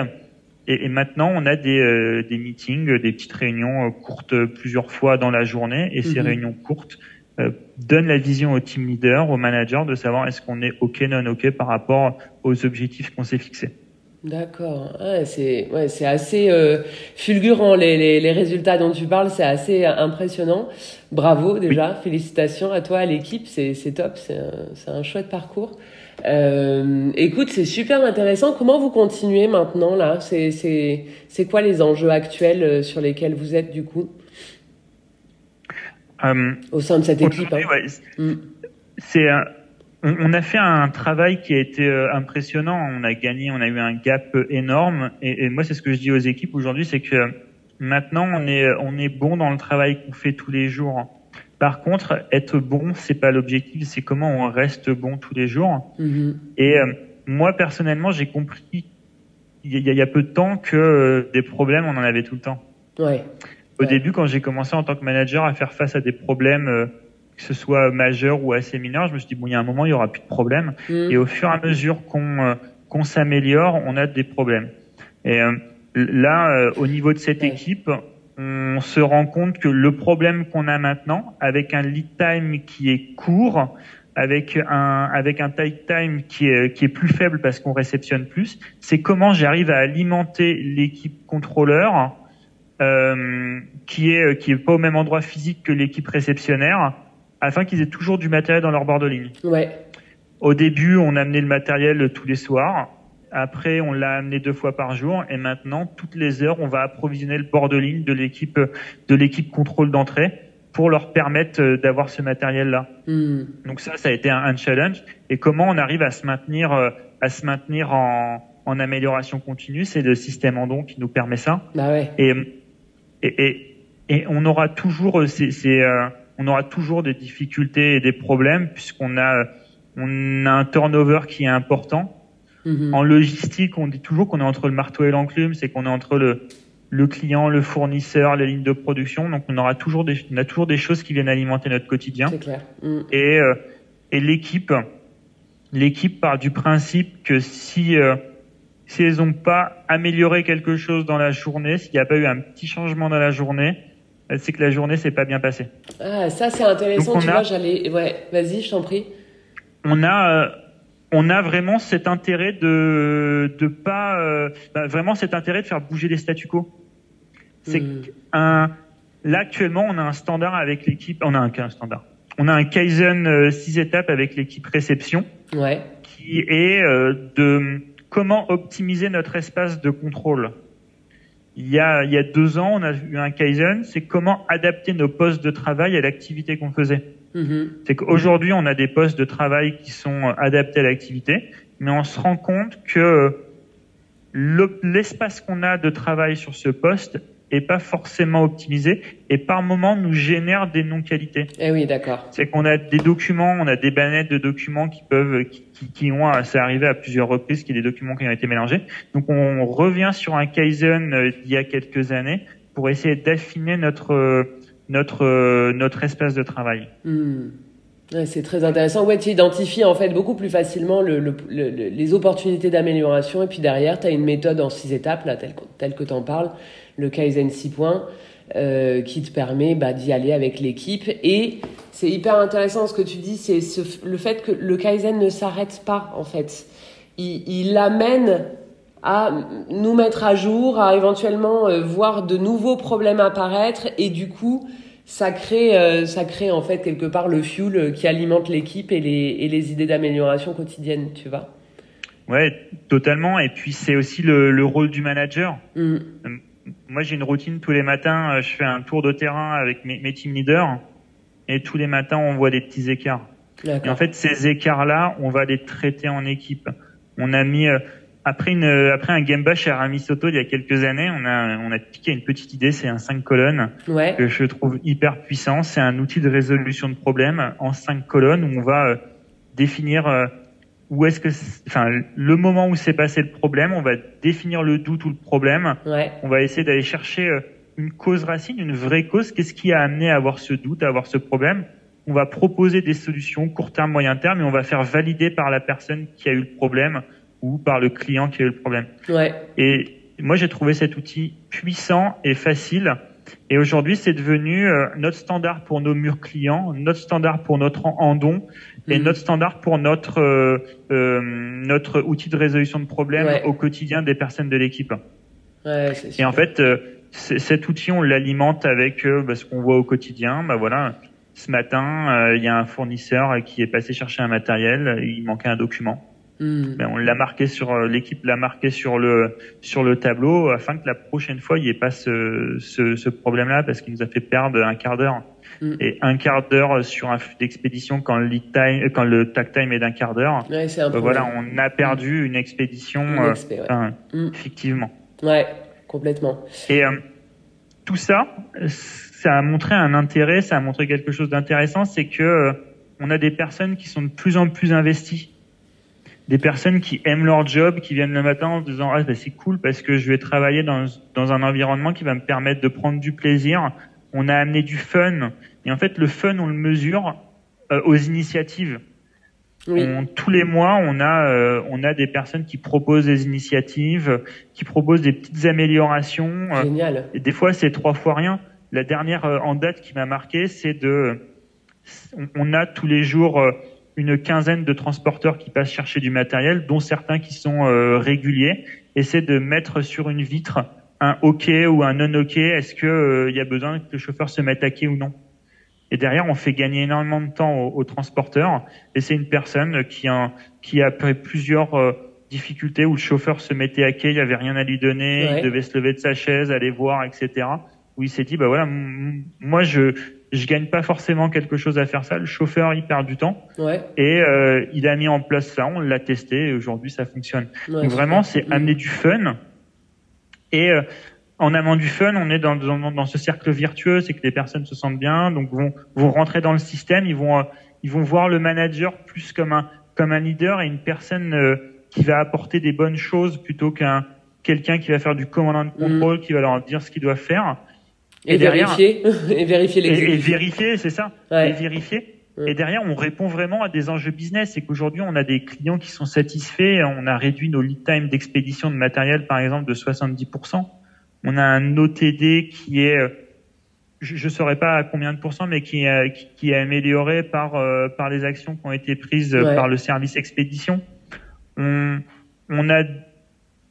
et, maintenant, on a des, euh, des meetings, des petites réunions euh, courtes plusieurs fois dans la journée. Et ces mhm. réunions courtes euh, donnent la vision au team leader, au manager, de savoir est-ce qu'on est OK, non OK par rapport aux objectifs qu'on s'est fixés.
D'accord. c'est ouais, c'est assez euh, fulgurant les, les, les, résultats dont tu parles, c'est assez impressionnant. Bravo déjà, félicitations à toi, à l'équipe, c'est top, c'est un, un, chouette parcours. Euh, écoute, c'est super intéressant. Comment vous continuez maintenant là? C'est c'est quoi les enjeux actuels euh, sur lesquels vous êtes du coup?
Euh,
au sein de cette équipe hein.
ouais, mm. C'est on, a fait un travail qui a été euh, impressionnant. On a gagné, on a eu un gap énorme. Et, moi, c'est ce que je dis aux équipes aujourd'hui, c'est que maintenant, on est, on est bon dans le travail qu'on fait tous les jours. Par contre, être bon, c'est pas l'objectif, c'est comment on reste bon tous les jours.
Mm-hmm.
Et euh, moi, personnellement, j'ai compris il y, a, peu de temps que euh, des problèmes, on en avait tout le temps.
Ouais.
Au début, quand j'ai commencé en tant que manager à faire face à des problèmes que ce soit majeur ou assez mineur, je me suis dit bon, il y a un moment, il y aura plus de problèmes.
Mm.
Et au fur et à mesure qu'on euh, qu'on s'améliore, on a des problèmes. Et euh, là, euh, au niveau de cette équipe, on se rend compte que le problème qu'on a maintenant, avec un lead time qui est court, avec un avec un tight time qui est qui est plus faible parce qu'on réceptionne plus, c'est comment j'arrive à alimenter l'équipe contrôleur euh, qui est qui est pas au même endroit physique que l'équipe réceptionnaire afin qu'ils aient toujours du matériel dans leur bord de ligne.
Ouais.
Au début, on amenait le matériel tous les soirs. Après, on l'a amené deux fois par jour. Et maintenant, toutes les heures, on va approvisionner le bord de ligne de l'équipe de l'équipe contrôle d'entrée pour leur permettre euh, d'avoir ce matériel-là.
Hmm.
Donc ça, ça a été un, un, challenge. Et comment on arrive à se maintenir, euh, à se maintenir en, en amélioration continue, c'est le système Andon qui nous permet ça.
Bah ouais.
Et, et, et, et on aura toujours, euh, c'est, on aura toujours des difficultés et des problèmes puisqu'on a, on a un turnover qui est important.
Mhm.
En logistique, on dit toujours qu'on est entre le marteau et l'enclume, c'est qu'on est entre le, le client, le fournisseur, les lignes de production. Donc on aura toujours des, on a toujours des choses qui viennent alimenter notre quotidien.
C'est clair. Mm.
Et, euh, et l'équipe, l'équipe part du principe que si euh, si elles n'ont pas amélioré quelque chose dans la journée, s'il n'y a pas eu un petit changement dans la journée, c'est que la journée s'est pas bien passée.
Ah, ça c'est intéressant.
Donc,
tu
a-
vois, j'allais. Ouais, vas-y, je t'en prie.
on a euh, on a vraiment cet intérêt de de pas euh, bah, vraiment cet intérêt de faire bouger les statu quo. C'est
Mm.
un là actuellement on a un standard avec l'équipe on a un, un standard. On a un kaizen euh, six étapes avec l'équipe réception
Ouais.
qui est euh, de comment optimiser notre espace de contrôle. Il y a il y a deux ans on a eu un kaizen c'est comment adapter nos postes de travail à l'activité qu'on faisait.
Mhm.
C'est qu'aujourd'hui, on a des postes de travail qui sont adaptés à l'activité, mais on se rend compte que le- l'espace qu'on a de travail sur ce poste est pas forcément optimisé et par moment nous génère des non-qualités.
Eh oui, d'accord.
C'est qu'on a des documents, on a des bannettes de documents qui peuvent, qui, qui, qui ont, c'est arrivé à plusieurs reprises qu'il y ait des documents qui ont été mélangés. Donc on revient sur un Kaizen euh, d'il y a quelques années pour essayer d'affiner notre, euh, notre, euh, notre espace de travail.
Hmm. C'est très intéressant. Ouais, tu identifies en fait beaucoup plus facilement le, le- le- le- les opportunités d'amélioration. Et puis derrière, tu as une méthode en six étapes, là, telle, que- tu en parles, le Kaizen 6 points, euh, qui te permet bah, d'y aller avec l'équipe. Et c'est hyper intéressant ce que tu dis, c'est ce- le fait que le Kaizen ne s'arrête pas en fait. Il, il amène à nous mettre à jour, à éventuellement euh, voir de nouveaux problèmes apparaître et du coup, ça crée, euh, ça crée en fait quelque part le fuel euh, qui alimente l'équipe et les, et les idées d'amélioration quotidienne, tu vois.
Ouais, totalement. Et puis c'est aussi le, le rôle du manager.
Mm.
Moi, j'ai une routine tous les matins. euh, Je fais un tour de terrain avec mes, mes team leaders, et tous les matins, on voit des petits écarts. Et en fait, ces écarts-là, on va les traiter en équipe. On a mis euh, après une après un game bash chez Aramis Soto il y a quelques années, on a on a piqué une petite idée. C'est un 5 colonnes
Ouais.
que je trouve hyper puissant. C'est un outil de résolution de problèmes en cinq colonnes où on va euh, définir euh, où est-ce que, enfin, le moment où s'est passé le problème, on va définir le doute ou le problème.
Ouais.
On va essayer d'aller chercher euh, une cause racine, une vraie cause. Qu'est-ce qui a amené à avoir ce doute, à avoir ce problème? On va proposer des solutions court terme, moyen terme, et on va faire valider par la personne qui a eu le problème ou par le client qui a eu le problème.
Ouais.
Et moi, j'ai trouvé cet outil puissant et facile. Et aujourd'hui, c'est devenu euh, notre standard pour nos murs clients, notre standard pour notre andon et
Mhm.
notre standard pour notre euh, euh, notre outil de résolution de problèmes
Ouais.
au quotidien des personnes de l'équipe.
Ouais,
Et en fait, euh, cet outil, on l'alimente avec bah, ce qu'on voit au quotidien. Bah voilà, ce matin, il y a un fournisseur qui est passé chercher un matériel, il manquait un document.
Mm.
Ben, on l'a marqué sur euh, l'équipe l'a marqué sur le sur le tableau afin que la prochaine fois il n'y ait pas ce, ce, ce problème-là parce qu'il nous a fait perdre un quart d'heure
Mm.
et un quart d'heure sur un flux d'expédition quand le lead time euh, quand le tag time est d'un quart d'heure.
Ouais,
ben,
problème.
voilà, on a perdu une expédition euh,
expé, ouais.
effectivement.
Ouais, complètement.
Et euh, tout ça, ça a montré un intérêt, ça a montré quelque chose d'intéressant, c'est que euh, on a des personnes qui sont de plus en plus investies, des personnes qui aiment leur job, qui viennent le matin en se disant ah ben, c'est cool parce que je vais travailler dans dans un environnement qui va me permettre de prendre du plaisir. On a amené du fun et en fait le fun on le mesure euh, aux initiatives.
Oui.
On- tous les mois, on a, euh, on a des personnes qui proposent des initiatives, qui proposent des petites améliorations. euh,
Génial.
et des fois, c'est trois fois rien. La dernière euh, en date qui m'a marqué, c'est de, on- on a tous les jours euh, une quinzaine de transporteurs qui passent chercher du matériel, dont certains qui sont euh, réguliers, et c'est de mettre sur une vitre un OK ou un non OK. Est-ce que euh, y a besoin que le chauffeur se mette à quai ou non? Et derrière, on fait gagner énormément de temps aux, transporteurs. Et c'est une personne qui a, qui a plusieurs euh, difficultés où le chauffeur se mettait à quai, il y avait rien à lui donner,
Ouais.
il devait se lever de sa chaise, aller voir, etc. Où il s'est dit, bah voilà, moi je je gagne pas forcément quelque chose à faire ça. Le chauffeur, il perd du temps.
Ouais.
Et euh, il a mis en place ça, on l'a testé et aujourd'hui ça fonctionne.
Ouais,
Donc vraiment, c'est amener du fun. Et euh, en amenant du fun, on est dans, dans, dans ce cercle vertueux, c'est que les personnes se sentent bien, donc vont, vont rentrer dans le système, ils vont, euh, ils vont voir le manager plus comme un, comme un leader et une personne euh, qui va apporter des bonnes choses plutôt qu'un quelqu'un qui va faire du commandant de contrôle, qui va leur dire ce qu'ils doivent faire.
Et,
Et derrière-
vérifier. et vérifier
Et, et vérifier, c'est ça.
Ouais.
Et vérifier.
Ouais.
Et derrière, on répond vraiment à des enjeux business. C'est qu'aujourd'hui, on a des clients qui sont satisfaits. On a réduit nos lead time d'expédition de matériel, par exemple, de 70%. On a un OTD qui est, euh, je ne saurais pas à combien de pourcents, mais qui est, qui- qui est amélioré par, euh, par les actions qui ont été prises euh,
Ouais.
par le service expédition. On, on a,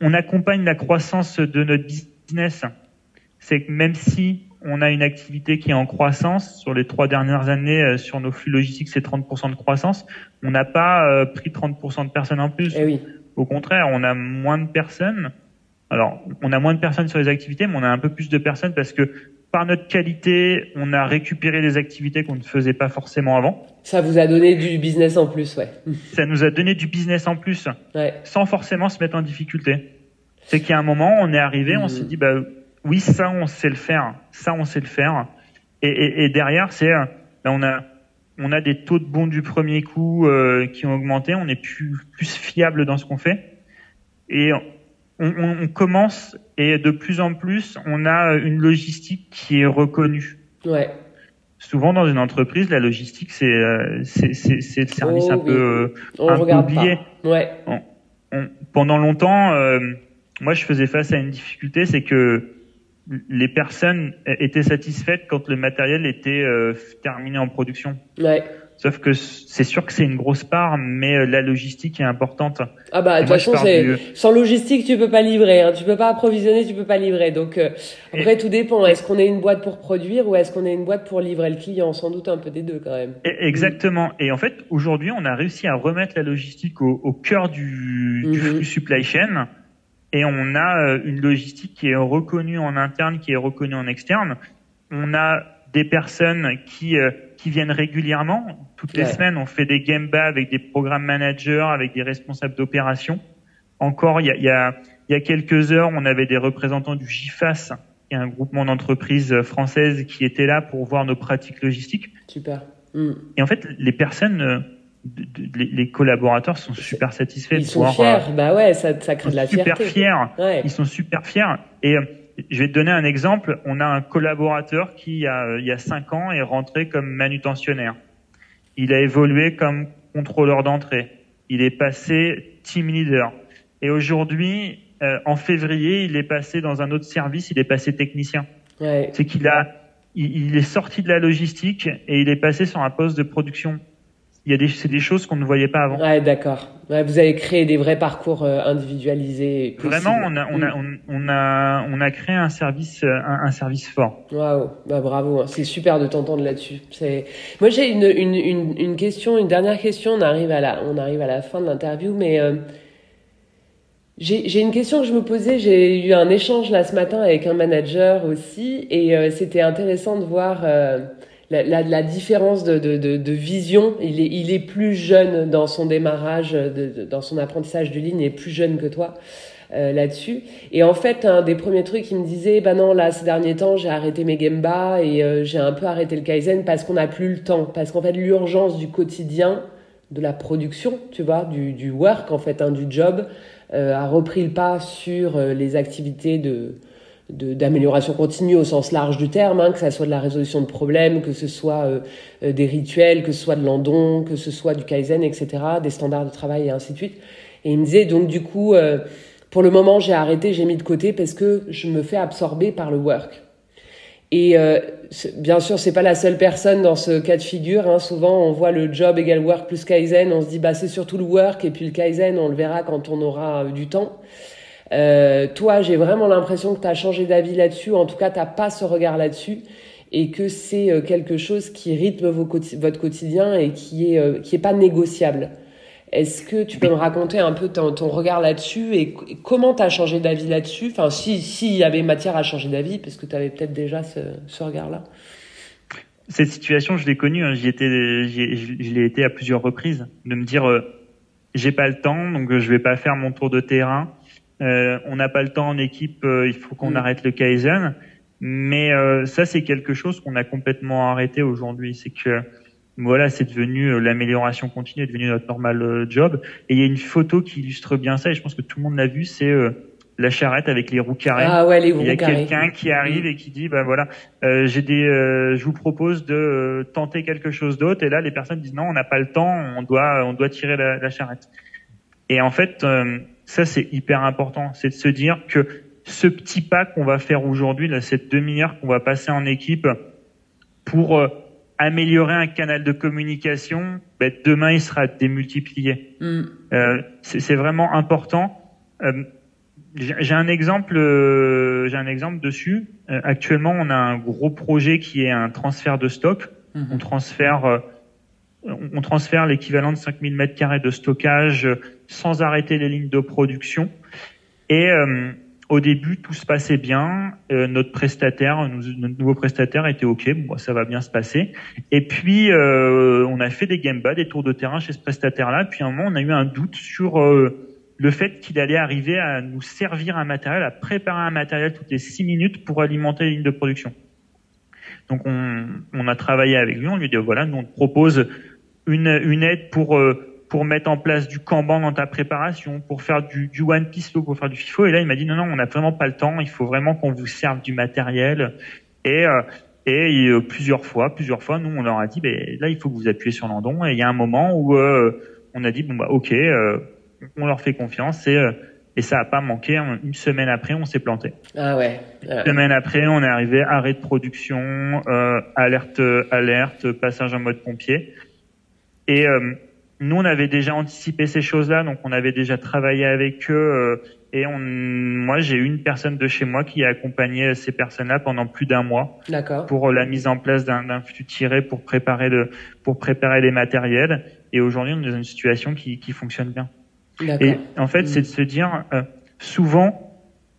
on accompagne la croissance de notre business. C'est que même si on a une activité qui est en croissance sur les trois dernières années euh, sur nos flux logistiques, c'est 30% de croissance. On n'a pas euh, pris 30% de personnes en plus.
Eh oui.
Au contraire, on a moins de personnes. Alors, on a moins de personnes sur les activités, mais on a un peu plus de personnes parce que par notre qualité, on a récupéré des activités qu'on ne faisait pas forcément avant.
Ça vous a donné du business en plus, ouais.
Ça nous a donné du business en plus,
Ouais.
sans forcément se mettre en difficulté. C'est qu'il y a un moment, on est arrivé, on
Mhm.
s'est dit, bah oui, ça, on sait le faire, ça, on sait le faire. Et, et, et derrière, c'est, euh, bah, on a, on a des taux de bons du premier coup euh, qui ont augmenté, on est plus, plus fiable dans ce qu'on fait. Et on, on, on commence, et de plus en plus, on a une logistique qui est reconnue.
Ouais.
Souvent dans une entreprise, la logistique, c'est euh, c'est le service
Oh,
un
oui.
peu euh,
On
Un
le
peu
regarde
oublié.
pas. Ouais.
on- pendant longtemps, euh, moi, je faisais face à une difficulté, c'est que les personnes étaient satisfaites quand le matériel était euh, terminé en production.
Ouais.
Sauf que c'est sûr que c'est une grosse part, mais euh, la logistique est importante.
Ah bah, de toute façon,
du-
sans logistique, tu peux pas livrer, hein. Tu peux pas approvisionner, tu peux pas livrer. Donc, euh, après, tout dépend. Est-ce qu'on est une boîte pour produire ou est-ce qu'on est une boîte pour livrer le client? Sans doute un peu des deux, quand même.
Et- Exactement. Et en fait, aujourd'hui, on a réussi à remettre la logistique au, au cœur du, du
Mhm.
flux supply chain. Et on a euh, une logistique qui est reconnue en interne, qui est reconnue en externe. On a des personnes qui euh, qui viennent régulièrement. Toutes les semaines, on fait des gamba avec des programmes managers, avec des responsables d'opération. Encore, il y a, il y, a, y a quelques heures, on avait des représentants du GIFAS, qui est un groupement d'entreprises françaises, qui étaient là pour voir nos pratiques logistiques.
Super.
Et en fait, les personnes, euh, les, les collaborateurs sont super satisfaits
Ils
de
sont
voir.
fiers.
euh,
bah ouais, ça, ça crée de la
super
fierté.
fiers.
Ouais.
Ils sont super fiers. Et euh, je vais te donner un exemple. On a un collaborateur qui, il y a, il y a cinq ans, est rentré comme manutentionnaire. Il a évolué comme contrôleur d'entrée. Il est passé team leader. Et aujourd'hui, euh, en février, il est passé dans un autre service. Il est passé technicien.
Ouais.
C'est qu'il a, il, il est sorti de la logistique et il est passé sur un poste de production. Il y a des, c'est des choses qu'on ne voyait pas avant.
Ouais, d'accord. Ouais, vous avez créé des vrais parcours euh, individualisés. possibles.
Vraiment, on a, on a,
Hmm.
on, on a, on a créé un service, euh, un, un service fort.
Waouh, bah bravo, hein. c'est super de t'entendre là-dessus. C'est, moi j'ai une, une, une, une question, une dernière question. On arrive à la, on arrive à la fin de l'interview, mais euh, j'ai, j'ai une question que je me posais. J'ai eu un échange là ce matin avec un manager aussi, et euh, c'était intéressant de voir euh, la, différence de, vision. Il est, plus jeune dans son démarrage, dans son apprentissage du ligne, il est plus jeune que toi euh, là-dessus. Et en fait, un des premiers trucs, il me disait, bah non, là, ces derniers temps, j'ai arrêté mes gemba et euh, j'ai un peu arrêté le kaizen parce qu'on n'a plus le temps. Parce qu'en fait, l'urgence du quotidien, de la production, tu vois, du, work, en fait, hein, du job, euh, a repris le pas sur les activités de- d'amélioration continue au sens large du terme, hein, que ça soit de la résolution de problèmes, que ce soit euh, euh, des rituels, que ce soit de l'andon, que ce soit du kaizen, etc., des standards de travail et ainsi de suite. Et il me disait donc du coup, euh, pour le moment, j'ai arrêté, j'ai mis de côté parce que je me fais absorber par le work. Et euh, bien sûr, c'est pas la seule personne dans ce cas de figure. Hein. Souvent, on voit le job égale work plus kaizen. On se dit, bah c'est surtout le work et puis le kaizen, on le verra quand on aura euh, du temps. Euh, toi, j'ai vraiment l'impression que tu as changé d'avis là-dessus. En tout cas, t'as pas ce regard là-dessus et que c'est euh, quelque chose qui rythme votre quotidien et euh, qui est pas négociable. Est-ce que tu peux me raconter un peu ton, ton regard là-dessus et, comment tu as changé d'avis là-dessus? Enfin, si s'il y avait matière à changer d'avis, parce que tu avais peut-être déjà ce, ce regard-là.
cette situation, je l'ai connue. Hein, j'y étais, je l'ai été à plusieurs reprises, de me dire, euh, j'ai pas le temps, donc je vais pas faire mon tour de terrain. Euh, on n'a pas le temps en équipe, euh, il faut qu'on mm. arrête le Kaizen. Mais euh, ça, c'est quelque chose qu'on a complètement arrêté aujourd'hui. C'est que voilà, c'est devenu l'amélioration continue, est devenu notre normal job. Et il y a une photo qui illustre bien ça, et je pense que tout le monde l'a vu. C'est la charrette avec les roues carrées.
Ah ouais, les roues
Il y a
quelqu'un
qui arrive et qui dit, bah voilà, euh, j'ai des, euh, je vous propose de euh, tenter quelque chose d'autre. Et là, les personnes disent non, on n'a pas le temps, on doit, on doit tirer la, la charrette. Et en fait, ça c'est hyper important, c'est de se dire que ce petit pas qu'on va faire aujourd'hui, là, cette demi-heure qu'on va passer en équipe pour améliorer un canal de communication, ben, demain il sera démultiplié. Mm. c'est vraiment important. J'ai un exemple, euh, j'ai un exemple dessus. Euh, actuellement, on a un gros projet qui est un transfert de stock. Mhm. On transfère, euh, on transfère l'équivalent de 5000 mètres carrés de stockage sans arrêter les lignes de production. Et au début, tout se passait bien. notre prestataire, notre nouveau prestataire était ok. Bon, ça va bien se passer. Et puis, on a fait des gambas, des tours de terrain chez ce prestataire-là. Puis à un moment, on a eu un doute sur le fait qu'il allait arriver à nous servir un matériel, à préparer un matériel toutes les six minutes pour alimenter les lignes de production. Donc on, on a travaillé avec lui, on lui a dit voilà, nous on te propose une, une aide pour euh, pour mettre en place du Kanban dans ta préparation, pour faire du, du One Piece pour faire du FIFO. Et là il m'a dit non non, on n'a vraiment pas le temps, il faut vraiment qu'on vous serve du matériel. Et euh, et euh, plusieurs fois, plusieurs fois, nous on leur a dit ben là il faut que vous appuyez sur l'endon. Et il y a un moment où on a dit bon bah ok on leur fait confiance et, euh, et ça a pas manqué. Une semaine après, on s'est planté.
Ah ouais.
Une semaine après, on est arrivé arrêt de production, euh, alerte, alerte, passage en mode pompier. Et euh, nous, on avait déjà anticipé ces choses-là, donc on avait déjà travaillé avec eux. et on, moi, j'ai une personne de chez moi qui a accompagné ces personnes-là pendant plus d'un mois pour la mise en place d'un flux tiré pour préparer le, pour préparer les matériels. Et aujourd'hui, on est dans une situation qui, qui fonctionne bien. Et en fait, c'est de se dire, euh, souvent,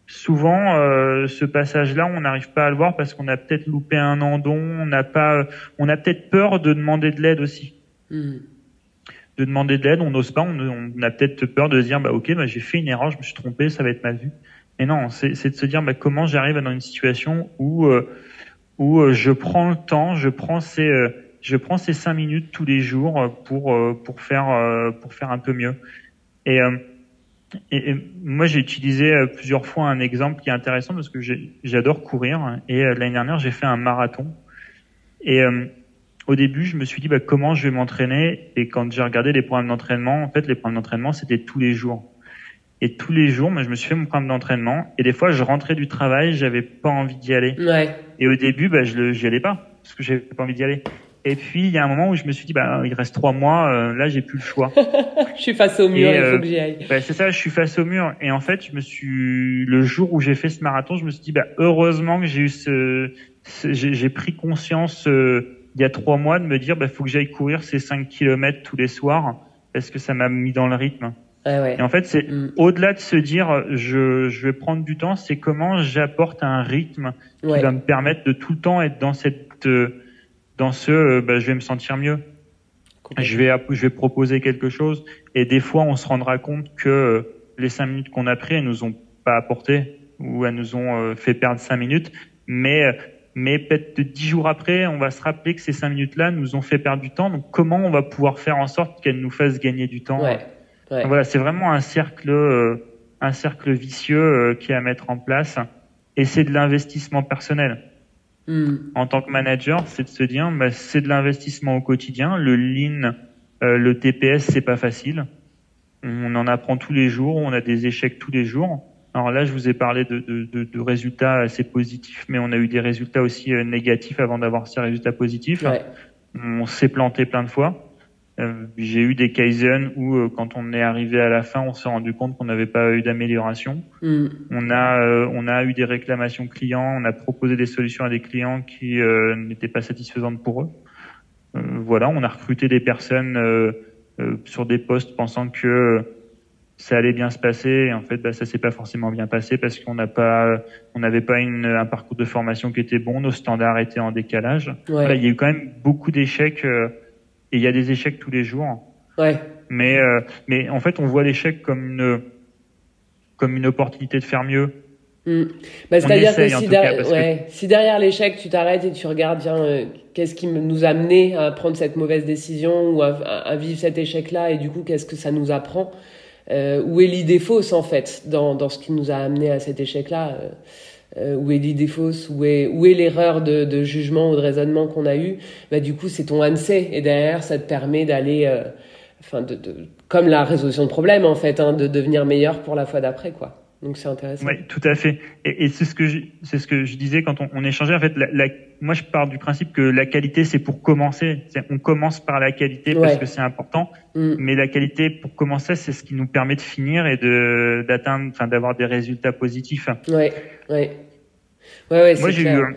souvent, euh, ce passage-là, on n'arrive pas à le voir parce qu'on a peut-être loupé un endon, on n'a pas, euh, on a peut-être peur de demander de l'aide aussi. De demander de l'aide, on n'ose pas, on, a peut-être peur de se dire, bah ok, bah, j'ai fait une erreur, je me suis trompé, ça va être mal vu. Mais non, c'est de se dire, bah, comment j'arrive dans une situation où où je prends le temps, je prends ces je prends ces cinq minutes tous les jours pour pour faire pour faire un peu mieux. Et, euh, moi, j'ai utilisé euh, plusieurs fois un exemple qui est intéressant parce que j'adore courir. Et euh, l'année dernière, j'ai fait un marathon. Et au début, je me suis dit bah, comment je vais m'entraîner? Et quand j'ai regardé les programmes d'entraînement, en fait, les programmes d'entraînement, c'était tous les jours. Et tous les jours, moi, je me suis fait mon programme d'entraînement. Et des fois, je rentrais du travail, j'avais pas envie d'y aller.
Ouais.
Et au début, bah, je n'y allais pas parce que j'avais pas envie d'y aller. Et puis il y a un moment où je me suis dit bah il reste trois mois, euh, là j'ai plus le choix.
je suis face au mur, il faut euh, que j'y aille.
Bah, c'est ça, je suis face au mur. Et en fait, je me suis le jour où j'ai fait ce marathon, je me suis dit bah heureusement que j'ai eu ce, j'ai pris conscience euh, il y a trois mois de me dire bah faut que j'aille courir ces cinq kilomètres tous les soirs parce que ça m'a mis dans le rythme.
ouais.
Et en fait, c'est mm. au-delà de se dire je, je vais prendre du temps, c'est comment j'apporte un rythme qui va me permettre de tout le temps être dans cette dans ce, euh, bah, je vais me sentir mieux. Je vais, je vais proposer quelque chose. Et des fois, on se rendra compte que euh, les cinq minutes qu'on a pris, elles nous ont pas apporté ou elles nous ont euh, fait perdre cinq minutes. Mais, mais peut-être dix jours après, on va se rappeler que ces cinq minutes-là nous ont fait perdre du temps. Donc, comment on va pouvoir faire en sorte qu'elles nous fassent gagner du temps
ouais. Ouais.
Voilà, c'est vraiment un cercle, un cercle vicieux qui est à mettre en place. Et c'est de l'investissement personnel. Hmm. En tant que manager, c'est de se dire, bah, c'est de l'investissement au quotidien. Le lean, euh, le TPS, c'est pas facile. On en apprend tous les jours, on a des échecs tous les jours. Alors là, je vous ai parlé de, de, de, de résultats assez positifs, mais on a eu des résultats aussi euh, négatifs avant d'avoir ces résultats positifs.
Ouais.
On s'est planté plein de fois. Euh, j'ai eu des kaizen où euh, quand on est arrivé à la fin, on s'est rendu compte qu'on n'avait pas eu d'amélioration.
Mm.
On a euh, on a eu des réclamations clients, on a proposé des solutions à des clients qui n'étaient pas satisfaisantes pour eux. voilà, on a recruté des personnes sur des postes pensant que ça allait bien se passer. Et en fait, bah, ça s'est pas forcément bien passé parce qu'on n'a pas, on n'avait pas une, un parcours de formation qui était bon. Nos standards étaient en décalage. Voilà, il y a eu quand même beaucoup d'échecs euh, et il y a des échecs tous les jours.
Ouais.
Mais, euh, mais en fait, on voit l'échec comme une, comme une opportunité de faire mieux.
Hmm. Bah, C'est-à-dire que, si, derrière, ouais, si derrière l'échec, tu t'arrêtes et tu regardes, bien euh, qu'est-ce qui nous a amené à prendre cette mauvaise décision ou à, à vivre cet échec-là et du coup, qu'est-ce que ça nous apprend? Euh, où est l'idée fausse en fait dans, dans ce qui nous a amené à cet échec-là euh, euh Où est l'idée fausse Où est, où est l'erreur de, de, jugement ou de raisonnement qu'on a eu bah, Du coup, c'est ton ANSEI et derrière, ça te permet d'aller, euh, enfin, de, de, comme la résolution de problème en fait, hein, de devenir meilleur pour la fois d'après, quoi. Donc c'est intéressant.
Oui, tout à fait. Et, et c'est ce que je, c'est ce que je disais quand on, on échangeait. En fait, la, la, moi je pars du principe que la qualité c'est pour commencer. On commence par la qualité parce que c'est important. Mm. Mais la qualité pour commencer, c'est ce qui nous permet de finir et de d'atteindre, enfin d'avoir des résultats positifs.
Ouais, ouais. Ouais, ouais.
Moi j'ai eu euh,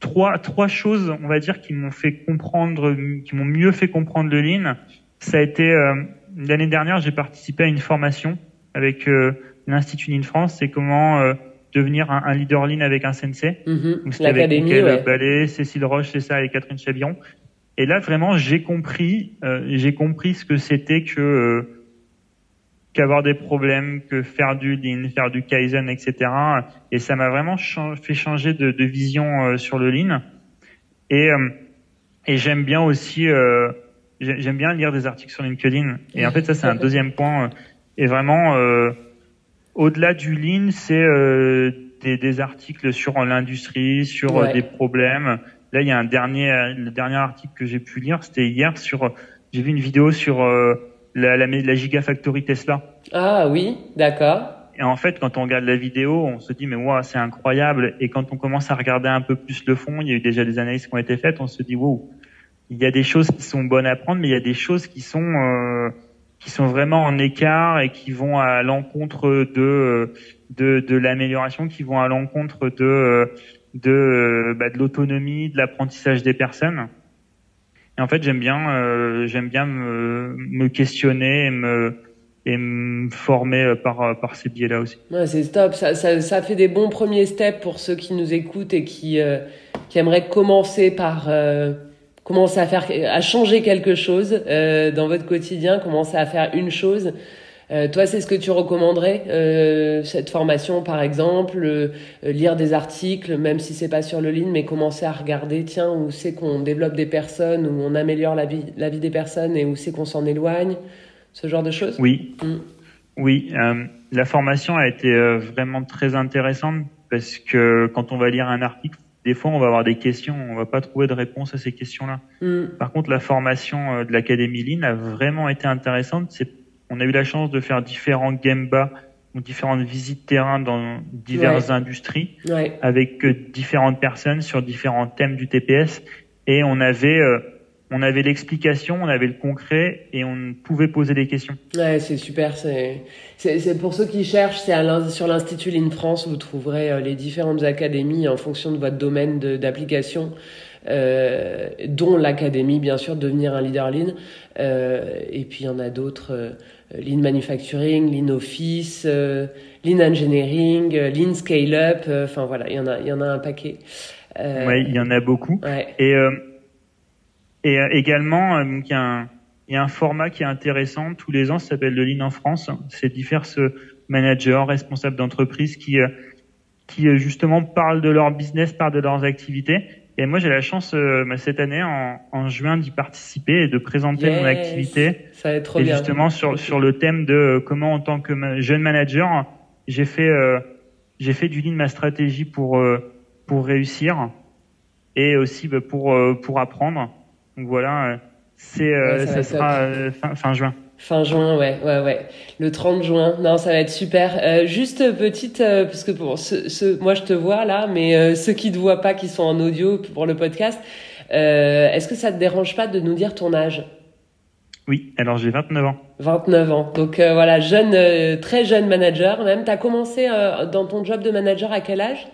trois trois choses, on va dire, qui m'ont fait comprendre, qui m'ont mieux fait comprendre le lean. Ça a été euh, l'année dernière, j'ai participé à une formation avec euh, l'Institut Lean France, c'est comment euh, devenir un, un, leader lean avec un sensei.
Mm -hmm. avec Michael
ouais. Ballet, Cécile Roche, c'est ça, et Catherine Chabiron. Et là, vraiment, j'ai compris, euh, j'ai compris ce que c'était que euh, qu'avoir des problèmes, que faire du lean, faire du kaizen, etc. Et ça m'a vraiment fait changer de, de vision sur le lean. Et, et j'aime bien aussi, j'aime bien lire des articles sur LinkedIn. Et en fait, ça, c'est un deuxième point. Et vraiment, au-delà du lean, c'est euh, des, des, articles sur l'industrie, sur euh, ouais. des problèmes. Là, il y a un dernier, le dernier article que j'ai pu lire, c'était hier sur. J'ai vu une vidéo sur euh, la, la, la Gigafactory Tesla.
Ah oui, d'accord.
Et en fait, quand on regarde la vidéo, on se dit mais wow, c'est incroyable. Et quand on commence à regarder un peu plus le fond, il y a eu déjà des analyses qui ont été faites. On se dit wow, il y a des choses qui sont bonnes à prendre, mais il y a des choses qui sont euh, qui sont vraiment en écart et qui vont à l'encontre de de, de l'amélioration, qui vont à l'encontre de de, bah, de l'autonomie, de l'apprentissage des personnes. Et en fait, j'aime bien euh, j'aime bien me, me questionner et me et me former par par ces biais-là aussi.
Ouais, c'est top. Ça, ça, ça fait des bons premiers steps pour ceux qui nous écoutent et qui euh, qui aimeraient commencer par euh, commencer à faire, à changer quelque chose euh, dans votre quotidien, commencer à faire une chose. Euh, toi, c'est ce que tu recommanderais euh, cette formation, par exemple, lire des articles, même si c'est pas sur le ligne, mais commencer à regarder, tiens, où c'est qu'on développe des personnes, où on améliore la vie, la vie des personnes, et où c'est qu'on s'en éloigne, ce genre de choses?
Oui, mm. oui. la formation a été vraiment très intéressante parce que quand on va lire un article, des fois, on va avoir des questions, on va pas trouver de réponse à ces questions-là.
Mm.
Par contre, la formation euh, de l'Académie Lean a vraiment été intéressante. On a eu la chance de faire différents gemba ou différentes visites terrain dans diverses
ouais.
industries
ouais.
avec euh, différentes personnes sur différents thèmes du TPS et on avait euh, on avait l'explication, on avait le concret et on pouvait poser des questions.
Ouais, c'est super. C'est, pour ceux qui cherchent, c'est sur l'Institut Lean France, vous trouverez euh, les différentes académies en fonction de votre domaine d'application. Euh, dont l'académie, bien sûr, devenir un leader Lean. Euh, et puis, il y en a d'autres, euh, Lean Manufacturing, Lean Office, euh, Lean Engineering, euh, Lean Scale Up. Enfin, voilà, il y en a, il y en a un paquet.
oui, il y en a beaucoup.
Ouais.
Et et euh, également, euh, il y, a un, il y a un format qui est intéressant tous les ans, ça s'appelle le Lean en France. C'est divers managers, responsables d'entreprise qui, euh, qui justement parlent de leur business, parlent de leurs activités. Et moi, j'ai la chance cette année, en, en juin, d'y participer et de présenter
yes,
mon activité.
Ça va être trop
et
bien.
justement sur sur le thème de comment, en tant que jeune manager, j'ai fait euh, j'ai fait du lean ma stratégie pour euh, pour réussir et aussi bah, pour pour apprendre. Donc voilà, c'est euh,
ouais,
ça,
ça
sera euh, fin, fin, juin.
Fin juin, ouais, ouais, ouais. Le 30 juin. Non, ça va être super. Euh, juste petite, euh, parce que pour ce, ce, moi je te vois là, mais euh, ceux qui te voient pas, qui sont en audio pour le podcast, est-ce que ça te dérange pas de nous dire ton âge?
Oui, alors j'ai 29 ans.
29 ans. Donc voilà, jeune, très jeune manager même. T'as commencé dans ton job de manager à quel âge?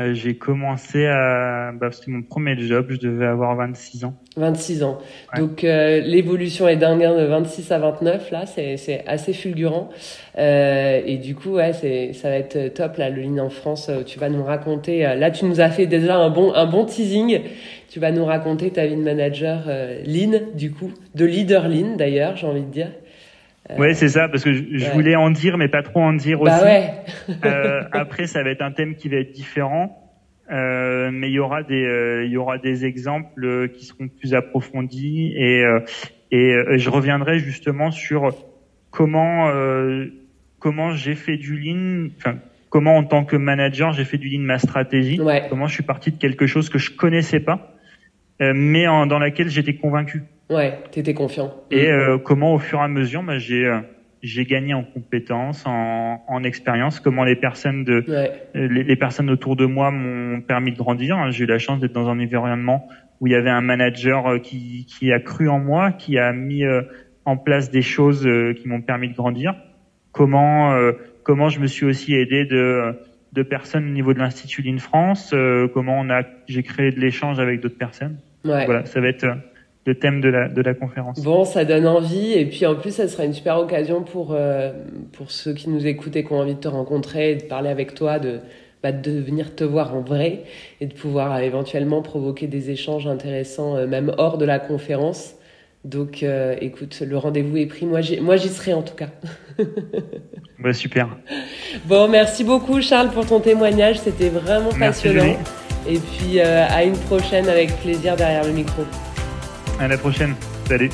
Euh, j'ai commencé à, bah, c'était mon premier job, je devais avoir 26 ans.
26 ans. Donc euh, l'évolution est dingue de 26 à 29 là, c'est assez fulgurant. Euh, et du coup ouais, ça va être top là le Lean en France. tu vas nous raconter. là tu nous as fait déjà un bon un bon teasing. Tu vas nous raconter ta vie de manager Lean du coup, de leader Lean d'ailleurs, j'ai envie de dire.
Ouais, c'est ça, parce que je, voulais en dire, mais pas trop en dire
bah
aussi.
Ouais.
euh, après, ça va être un thème qui va être différent, euh, mais il y aura des, euh, il y aura des exemples euh, qui seront plus approfondis et euh, et je reviendrai justement sur comment comment j'ai fait du lean, enfin comment en tant que manager j'ai fait du lean ma stratégie,
ouais.
comment je suis parti de quelque chose que je connaissais pas, mais en, dans laquelle j'étais convaincu.
Ouais, t'étais confiant.
Et euh, comment au fur et à mesure, bah, j'ai euh, j'ai gagné en compétences, en, en expérience. Comment les personnes de
ouais.
Euh, les, les, personnes autour de moi m'ont permis de grandir. J'ai eu la chance d'être dans un environnement où il y avait un manager euh, qui qui a cru en moi, qui a mis en place des choses qui m'ont permis de grandir. Comment comment je me suis aussi aidé de de personnes au niveau de l'Institut Lean France. comment on a j'ai créé de l'échange avec d'autres personnes.
Ouais.
Voilà, ça va être le thème de la, de la conférence.
Bon, ça donne envie. Et puis en plus, ça sera une super occasion pour, euh, pour ceux qui nous écoutent et qui ont envie de te rencontrer, de parler avec toi, de, bah, de venir te voir en vrai et de pouvoir euh, éventuellement provoquer des échanges intéressants, euh, même hors de la conférence. Donc écoute, le rendez-vous est pris. Moi, j'y, moi, j'y serai en tout cas.
bah, super.
Bon, merci beaucoup Charles pour ton témoignage. C'était vraiment
merci
passionnant.
Julie.
Et puis à une prochaine avec plaisir derrière le micro.
À la prochaine. Salut.